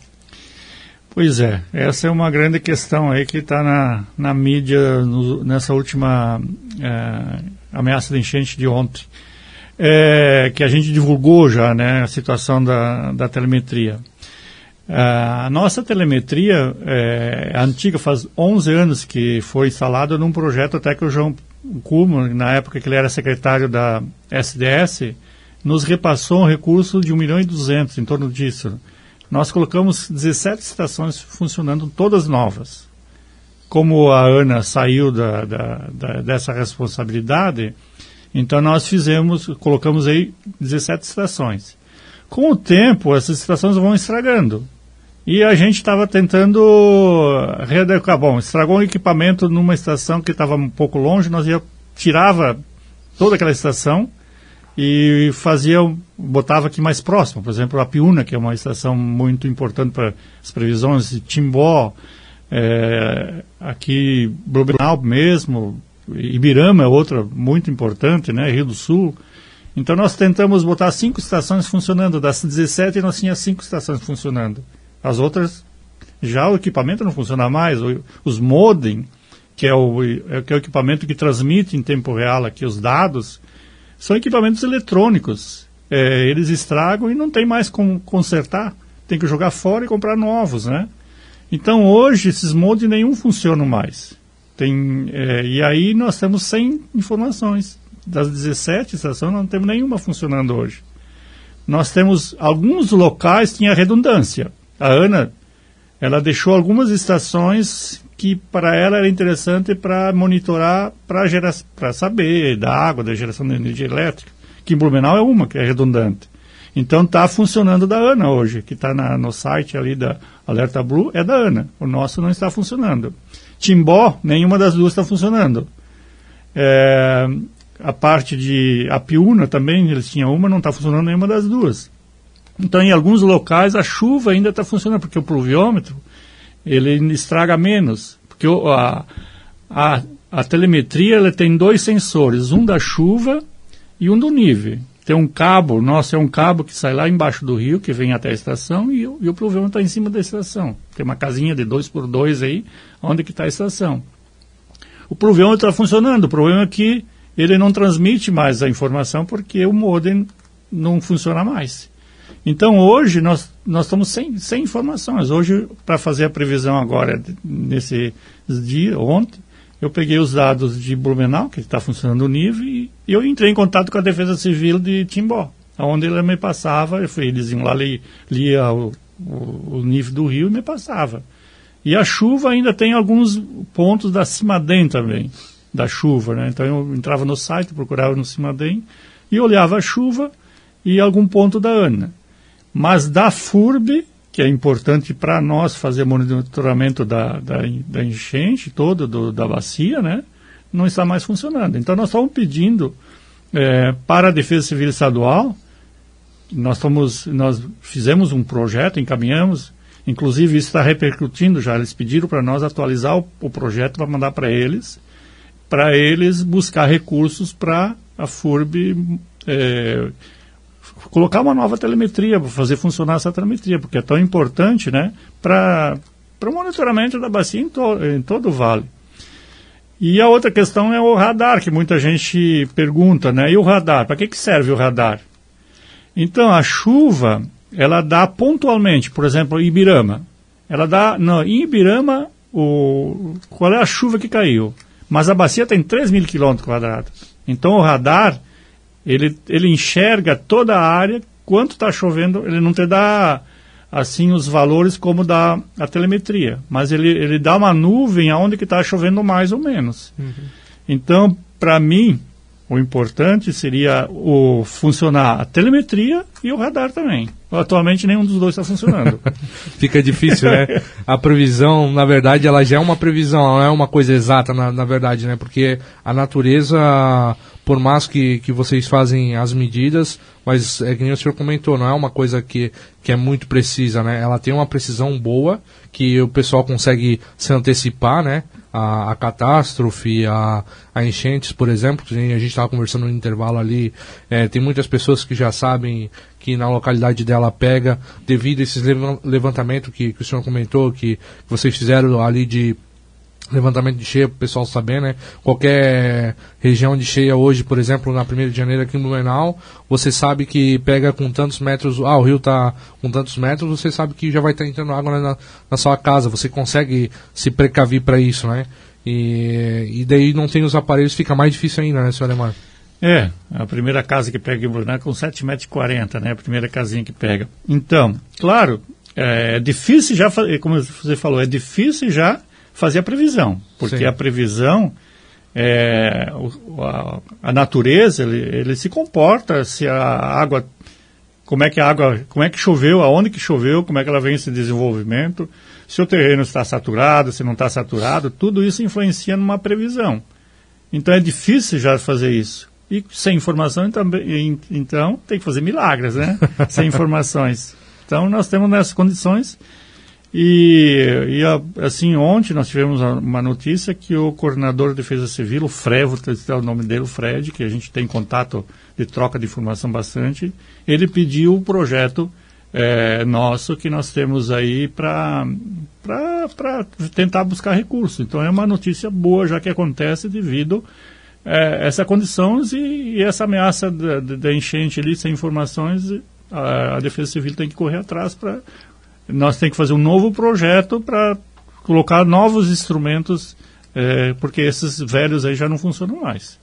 Pois é, essa é uma grande questão aí que está na, na mídia no, nessa última é, ameaça de enchente de ontem, é, que a gente divulgou já, né, a situação da, da telemetria. É, a nossa telemetria é, antiga, faz 11 anos que foi instalada num projeto até que o João Kuhlmann, na época que ele era secretário da SDS, nos repassou um recurso de 1 milhão e 200, em torno disso nós colocamos 17 estações funcionando, todas novas. Como a Ana saiu da, da, da, dessa responsabilidade, então nós fizemos, colocamos aí 17 estações. Com o tempo, essas estações vão estragando. E a gente estava tentando readequar. Bom, estragou um equipamento numa estação que estava um pouco longe, nós ia, tirava toda aquela estação e fazia, botava aqui mais próximo, por exemplo, a Piúna, que é uma estação muito importante para as previsões de Timbó, é, aqui Blumenau mesmo, Ibirama é outra muito importante, né, Rio do Sul. Então nós tentamos botar cinco estações funcionando, das 17 nós tínhamos cinco estações funcionando. As outras, já o equipamento não funciona mais, os modem, que é o, é, que é o equipamento que transmite em tempo real aqui os dados, são equipamentos eletrônicos. É, eles estragam e não tem mais como consertar. Tem que jogar fora e comprar novos, né? Então hoje esses modems nenhum funcionam mais. Tem, é, e aí nós temos 100 informações. Das 17 estações não temos nenhuma funcionando hoje. Nós temos alguns locais tinha redundância. A Ana ela deixou algumas estações que para ela era interessante para monitorar, para saber da água, da geração de energia elétrica, que em Blumenau é uma que é redundante. Então está funcionando da ANA hoje, que está no site ali da Alerta Blue, é da ANA. O nosso não está funcionando. Timbó, nenhuma das duas está funcionando. É, a parte de Apiúna também, eles tinham uma, não está funcionando nenhuma das duas. Então, em alguns locais, a chuva ainda está funcionando, porque o pluviômetro, ele estraga menos. Porque a, a, a telemetria ela tem dois sensores, um da chuva e um do nível. Tem um cabo, nosso é um cabo que sai lá embaixo do rio, que vem até a estação, e, e o pluviômetro está em cima da estação. Tem uma casinha de dois por dois aí, onde que está a estação. O pluviômetro está funcionando, o problema é que ele não transmite mais a informação porque o modem não funciona mais. Então hoje nós, nós estamos sem, sem informações. Hoje, para fazer a previsão agora, nesse dia, ontem, eu peguei os dados de Blumenau, que está funcionando o nível, e eu entrei em contato com a Defesa Civil de Timbó, onde ele me passava, eu fui, eles iam lá, li, lia o, o, o nível do rio e me passava. E a chuva ainda tem alguns pontos da Cimadem também, da chuva, né? Então eu entrava no site, procurava no Cimadem e olhava a chuva e algum ponto da ANA. Mas da FURB, que é importante para nós fazer monitoramento da, da, da enchente toda, do, da bacia, né? não está mais funcionando. Então nós estamos pedindo é, para a Defesa Civil Estadual, nós, nós fizemos um projeto, encaminhamos, inclusive isso está repercutindo já, eles pediram para nós atualizar o, o projeto para mandar para eles, para eles buscar recursos para a FURB é, colocar uma nova telemetria, fazer funcionar essa telemetria, porque é tão importante né, para o monitoramento da bacia em, to, em todo o vale. E a outra questão é o radar, que muita gente pergunta, né? E o radar? Para que, que serve o radar? Então, a chuva, ela dá pontualmente, por exemplo, Ibirama. Ela dá, não, em Ibirama, o, qual é a chuva que caiu? Mas a bacia tem 3 mil quilômetros quadrados. Então, o radar, ele, ele enxerga toda a área, quanto está chovendo, ele não te dá assim os valores como dá a telemetria, mas ele, ele dá uma nuvem aonde que está chovendo mais ou menos. Uhum. Então, para mim, o importante seria o funcionar a telemetria e o radar também. Atualmente nenhum dos dois está funcionando. Fica difícil, né? A previsão, na verdade, ela já é uma previsão, não é uma coisa exata, na, na verdade, né? Porque a natureza por mais que, que vocês fazem as medidas, mas é que nem o senhor comentou, não é uma coisa que, que é muito precisa, né? Ela tem uma precisão boa, que o pessoal consegue se antecipar, né? A, a catástrofe, a, a enchentes, por exemplo, a gente estava conversando no intervalo ali, é, tem muitas pessoas que já sabem que na localidade dela pega, devido a esses levantamento que, que o senhor comentou, que vocês fizeram ali de levantamento de cheia para o pessoal saber, né? Qualquer região de cheia hoje, por exemplo, na 1 de janeiro aqui no Blumenau, você sabe que pega com tantos metros, ah, o rio está com tantos metros, você sabe que já vai estar tá entrando água na, na, sua casa, você consegue se precaver para isso, né? E, e daí não tem os aparelhos, fica mais difícil ainda, né, senhor Ademar? É, a primeira casa que pega em Blumenau é com 7,40 metros, né? A primeira casinha que pega. Então, claro, é difícil já, como você falou, é difícil já fazer a previsão, porque Sim. a previsão, é, a, a, natureza, ele, ele, se comporta se a água, como é que a água, como é que choveu, aonde que choveu, como é que ela vem esse desenvolvimento, se o terreno está saturado, se não está saturado, tudo isso influencia numa previsão. Então é difícil já fazer isso. E sem informação, também, então, tem que fazer milagres, né? sem informações. Então, nós temos nessas condições e, e, assim, ontem nós tivemos uma notícia que o coordenador de defesa civil, o Frevo, é o nome dele, o Fred, que a gente tem contato de troca de informação bastante, ele pediu o projeto é, nosso que nós temos aí para tentar buscar recursos. Então é uma notícia boa, já que acontece devido é, essa condição e, e, essa ameaça da, da, enchente ali, sem informações, a, a Defesa Civil tem que correr atrás para. Nós temos que fazer um novo projeto para colocar novos instrumentos, é, porque esses velhos aí já não funcionam mais.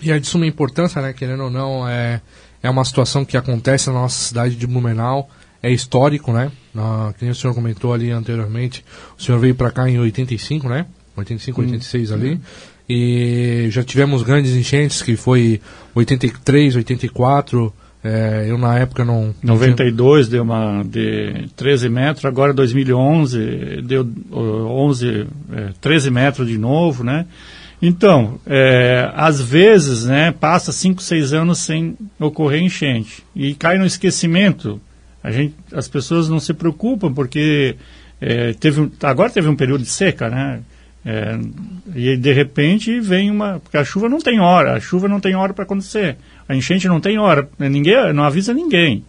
E é de suma importância, né, querendo ou não, é, é uma situação que acontece na nossa cidade de Blumenau, é histórico, né? Ah, que o senhor comentou ali anteriormente, o senhor veio para cá em 85, né? 85, 86 hum, ali. Hum. E já tivemos grandes enchentes, que foi 83, 84. É, eu na época não. 92 tinha... deu uma de 13 metros, agora 2011 deu 11, é, 13 metros de novo, né? Então, é, às vezes, né, passa 5, 6 anos sem ocorrer enchente e cai no esquecimento. A gente, as pessoas não se preocupam porque é, teve, agora teve um período de seca, né? É, e de repente vem uma. Porque a chuva não tem hora, a chuva não tem hora para acontecer. A enchente não tem hora, ninguém não avisa ninguém.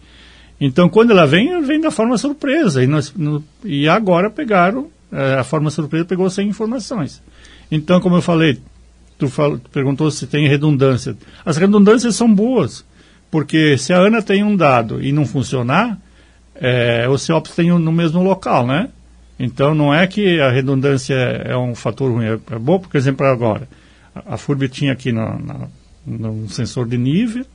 Então quando ela vem, vem da forma surpresa. E, nós, no, e agora pegaram, é, a forma surpresa pegou sem informações. Então, como eu falei, tu, fal, tu perguntou se tem redundância. As redundâncias são boas, porque se a ANA tem um dado e não funcionar, é, o CEOPS tem um, no mesmo local, né? Então, não é que a redundância é um fator ruim, é, é bom, por exemplo, agora. A, FURB tinha aqui no, no, no, sensor de nível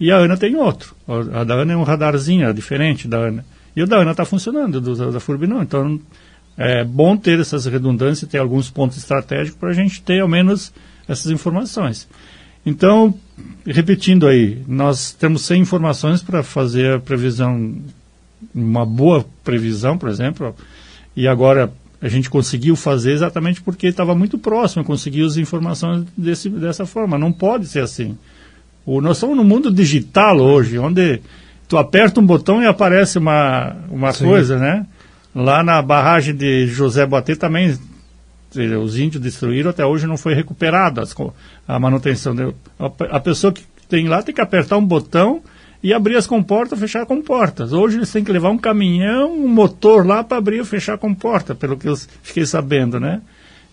e a ANA tem outro. A, da ANA é um radarzinho, é diferente da ANA. E o da ANA está funcionando, do, da FURB não. Então, é bom ter essas redundâncias, ter alguns pontos estratégicos para a gente ter ao menos essas informações. Então, repetindo aí, nós temos 100 informações para fazer a previsão, uma boa previsão, por exemplo, e agora a gente conseguiu fazer exatamente porque estava muito próximo, conseguir as informações desse, dessa forma. Não pode ser assim. O, nós estamos no mundo digital hoje, onde tu aperta um botão e aparece uma, uma coisa, né? Lá na barragem de José Boatê também os índios destruíram, até hoje não foi recuperada a manutenção. A, a pessoa que tem lá tem que apertar um botão e abrir as comportas, fechar comportas. Hoje eles têm que levar um caminhão, um motor lá para abrir e fechar a comporta, pelo que eu fiquei sabendo, né?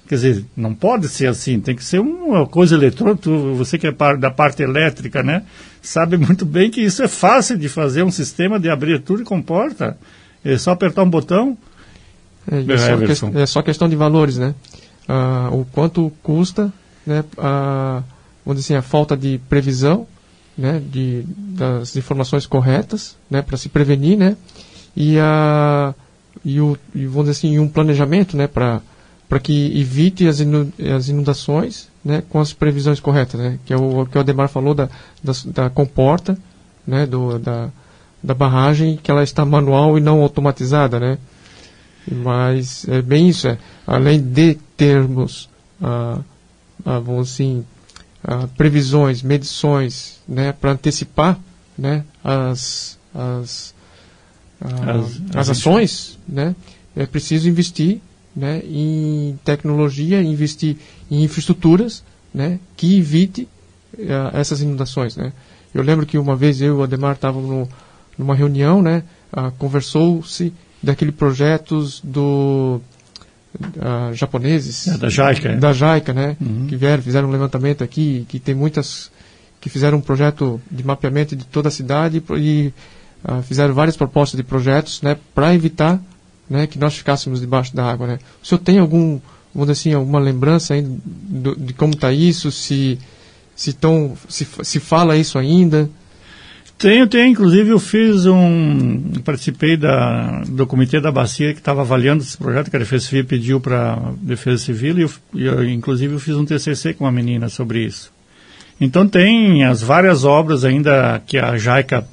Quer dizer, não pode ser assim, tem que ser uma coisa eletrônica. Você que é da parte elétrica, né? Sabe muito bem que isso é fácil de fazer um sistema de abrir tudo e comporta. É só apertar um botão. É, é, só, que, é só, questão de valores, né? Ah, o quanto custa, né? A, vamos dizer assim, a falta de previsão né, de, das informações corretas, né, para se prevenir, né, e, a, e, o, e vamos dizer assim, um planejamento, né, para que evite as, as inundações, né, com as previsões corretas, né, que é o que o Ademar falou da, da, da comporta, né, do, da, da barragem, que ela está manual e não automatizada, né, mas é bem isso, é, além de termos, ah, ah, vamos assim, ah, previsões, medições, né, para antecipar, né, as, as, ah, as, as, ações, né, é preciso investir, né, em tecnologia, investir em infraestruturas, né, que evite ah, essas inundações, né. Eu lembro que uma vez eu e o Ademar estávamos numa reunião, né, conversou-se daquele projetos do uh, japoneses. É, da JICA. É. Da JICA, né? Uhum. Que vieram, fizeram um levantamento aqui, que tem muitas. que fizeram um projeto de mapeamento de toda a cidade e uh, fizeram várias propostas de projetos, né? Para evitar né, que nós ficássemos debaixo da água, né? O senhor tem algum, vamos assim, alguma lembrança ainda do, de como está isso? Se, se, tão, se, se fala isso ainda? Tenho, tenho. Inclusive, eu fiz um. Participei da, do comitê da Bacia que estava avaliando esse projeto que a Defesa Civil pediu para a Defesa Civil, e eu, eu, inclusive, eu fiz um TCC com uma menina sobre isso. Então, tem as várias obras ainda que a JAICA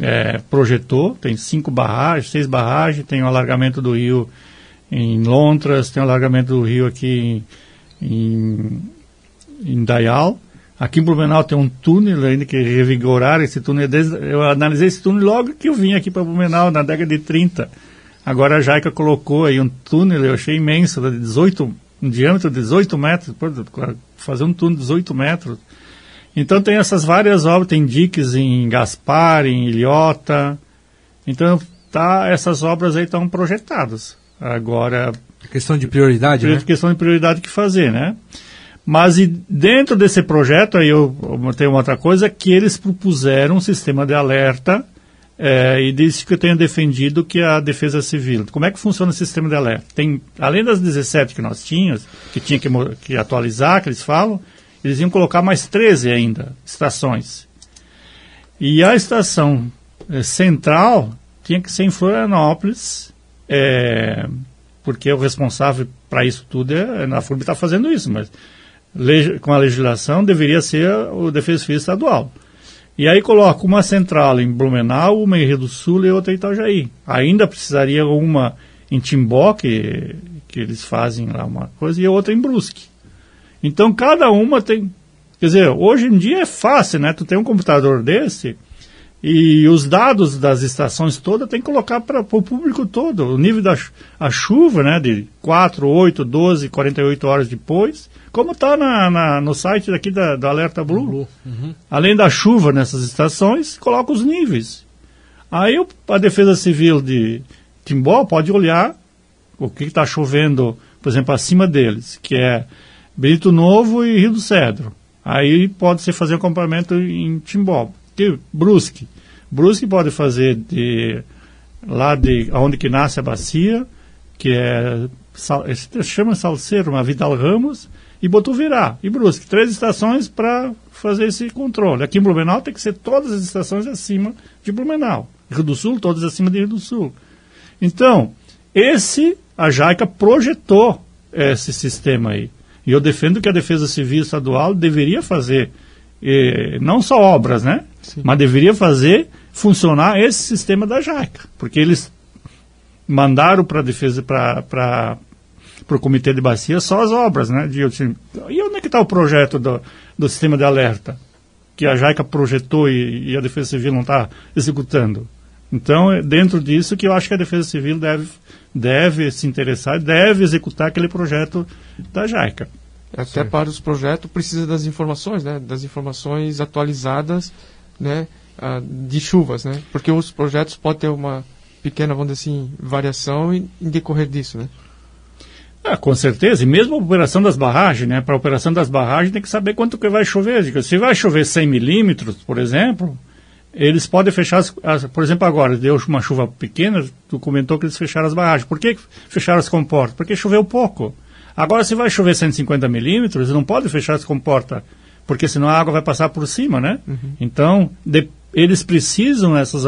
é, projetou: tem cinco barragens, seis barragens, tem o alargamento do rio em Lontras, tem o alargamento do rio aqui em, em, em Dayal Aqui em Blumenau tem um túnel ainda que revigorar esse túnel. Eu analisei esse túnel logo que eu vim aqui para Blumenau, na década de 30. Agora a Jaica colocou aí um túnel, eu achei imenso, de 18, um diâmetro de 18 metros, fazer um túnel de 18 metros. Então tem essas várias obras, tem diques em Gaspar, em Ilhota. Então tá, essas obras aí estão projetadas. Agora. Questão de prioridade, né? Questão de prioridade que fazer, né? Mas e dentro desse projeto, aí eu, eu tenho outra coisa, que eles propuseram um sistema de alerta é, e disse que eu tenho defendido que a defesa civil. Como é que funciona o sistema de alerta? Tem, além das 17 que nós tínhamos, que tinha que, que atualizar, que eles falam, eles iam colocar mais 13 ainda, estações. E a estação é, central tinha que ser em Florianópolis, é, porque o responsável para isso tudo é, a FURB está fazendo isso, mas com a legislação deveria ser o Defesa Civil Estadual. E aí coloca uma central em Blumenau, uma em Rio do Sul e outra em Itajaí. Ainda precisaria uma em Timbó, que, que eles fazem lá uma coisa, e outra em Brusque. Então cada uma tem. Quer dizer, hoje em dia é fácil, né? Tu tem um computador desse e os dados das estações todas tem que colocar para o público todo. O nível da a chuva, né? De 4, 8, 12, 48 horas depois como está no site daqui da, da Alerta Blue. Blue. Uhum. Além da chuva nessas estações, coloca os níveis. Aí a Defesa Civil de Timbó pode olhar o que está chovendo, por exemplo, acima deles, que é Brito Novo e Rio do Cedro. Aí pode se fazer um acompanhamento em Timbó. E Brusque. Brusque pode fazer de lá de onde que nasce a bacia, que é chama Salceiro, uma Vidal Ramos, e Botuvirá e Brusque. Três estações para fazer esse controle. Aqui em Blumenau tem que ser todas as estações acima de Blumenau. Rio do Sul, todas acima de Rio do Sul. Então, esse, a JAICA projetou esse sistema aí. E eu defendo que a Defesa Civil Estadual deveria fazer, eh, não só obras, né? Sim. Mas deveria fazer funcionar esse sistema da JAICA. Porque eles mandaram para a defesa, para para o Comitê de Bacia só as obras, né? De, e onde é que está o projeto do, do sistema de alerta? Que a JAICA projetou e, e a Defesa Civil não está executando. Então, é dentro disso que eu acho que a Defesa Civil deve, deve se interessar, deve executar aquele projeto da JAICA. Até Sim. para os projetos precisa das informações, né? Das informações atualizadas, né? Ah, de chuvas, né? Porque os projetos podem ter uma pequena, vamos dizer assim, variação em, em decorrer disso, né? Ah, com certeza, e mesmo a operação das barragens, né? Para a operação das barragens tem que saber quanto que vai chover. Se vai chover 100 milímetros, por exemplo, eles podem fechar, as, as, por exemplo, agora deu uma chuva pequena, tu comentou que eles fecharam as barragens. Por que fecharam as comportas? Porque choveu pouco. Agora, se vai chover 150 milímetros, não pode fechar as comportas, porque senão a água vai passar por cima, né? Uhum. Então, de, eles precisam essas,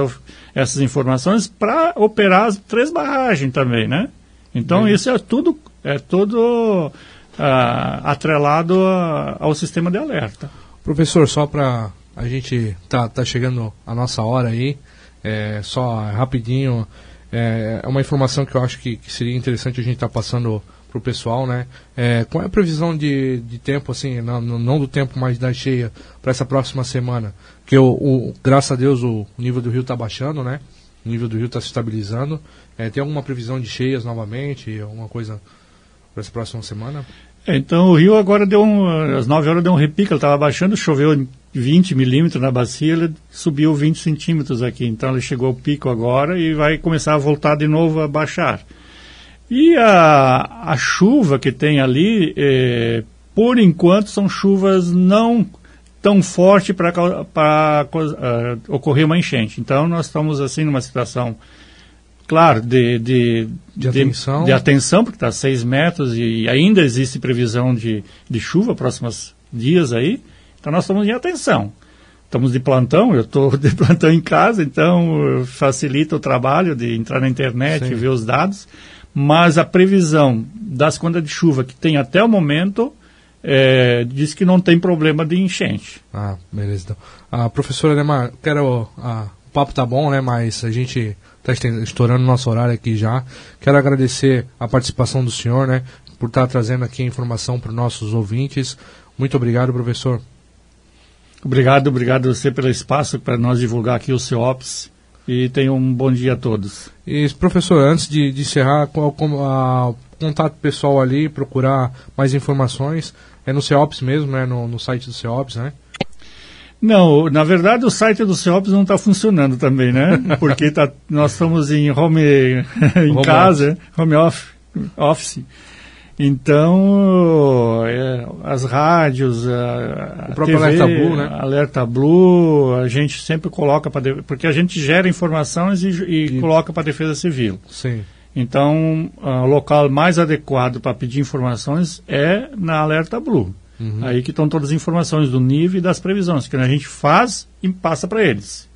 essas informações para operar as três barragens também, né? Então, uhum. isso é tudo é tudo ah, atrelado a, ao sistema de alerta. Professor, só para a gente tá, tá chegando a nossa hora aí, é, só rapidinho, é, é uma informação que eu acho que, que seria interessante a gente estar tá passando para o pessoal, né? É, qual é a previsão de, de tempo, assim, não, não do tempo mais da cheia, para essa próxima semana? Que o, o, graças a Deus o nível do rio está baixando, né? O nível do rio está se estabilizando. É, tem alguma previsão de cheias novamente? Alguma coisa para essa próxima semana? Então o rio agora deu um, às 9 horas deu um repique, ele estava baixando, choveu 20 milímetros na bacia, ele subiu 20 centímetros aqui, então ele chegou ao pico agora e vai começar a voltar de novo a baixar. E a, a chuva que tem ali, é, por enquanto, são chuvas não tão fortes para uh, ocorrer uma enchente. Então nós estamos assim numa situação claro, de, de, de, atenção. de, de atenção, porque está a 6 metros e ainda existe previsão de, de chuva próximos dias aí. Então nós estamos em atenção. Estamos de plantão, eu estou de plantão em casa, então facilita o trabalho de entrar na internet Sim. e ver os dados. Mas a previsão das contas de chuva que tem até o momento é, diz que não tem problema de enchente. Ah, beleza. Então. Ah, professora Ademar, quero. Ah, o papo tá bom, né? Mas a gente está estourando nosso horário aqui já. Quero agradecer a participação do senhor, né, por estar tá trazendo aqui a informação para os nossos ouvintes. Muito obrigado, professor. Obrigado, obrigado a você pelo espaço para nós divulgar aqui o CEOPS e tenham um bom dia a todos. E, professor, antes de, de encerrar, qual, a, contato pessoal ali, procurar mais informações, é no CEOPS mesmo, né, no, no site do CEOPS, né? Não, na verdade o site do CEOPS não está funcionando também, né? Porque tá, nós estamos em home, em home casa, office. home office. Então, é, as rádios, a, próprio TV, Alerta Blue, né? Alerta Blue, a gente sempre coloca para porque a gente gera informações e, e, e... coloca para a Defesa Civil. Sim. Então, o local mais adequado para pedir informações é na Alerta Blue. Uhum. Aí que estão todas as informações do nível e das previsões, que a gente faz e passa para eles.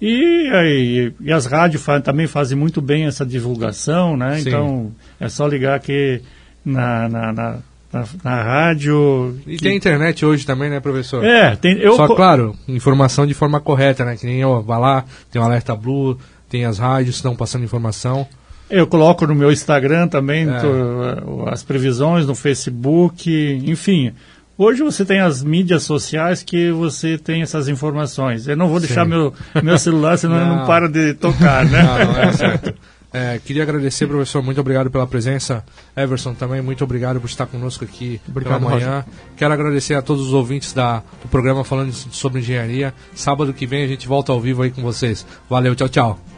E, aí, e as rádios também fazem muito bem essa divulgação, né? Sim. Então, é só ligar aqui na, na, na na, na, rádio. E que... tem internet hoje também, né, professor? É, tem. Eu... Só, claro, informação de forma correta, né? Que nem eu, vá lá, tem o Alerta Blue, tem as rádios que estão passando informação. Eu coloco no meu Instagram também é. tô, as previsões, no Facebook, enfim. Hoje você tem as mídias sociais que você tem essas informações. Eu não vou deixar meu, meu celular, senão não. não para de tocar, né? Não, não é certo. É, queria agradecer, professor, muito obrigado pela presença. Everson, também muito obrigado por estar conosco aqui obrigado, pela manhã. Roger. Quero agradecer a todos os ouvintes da, do programa falando sobre engenharia. Sábado que vem a gente volta ao vivo aí com vocês. Valeu, tchau, tchau.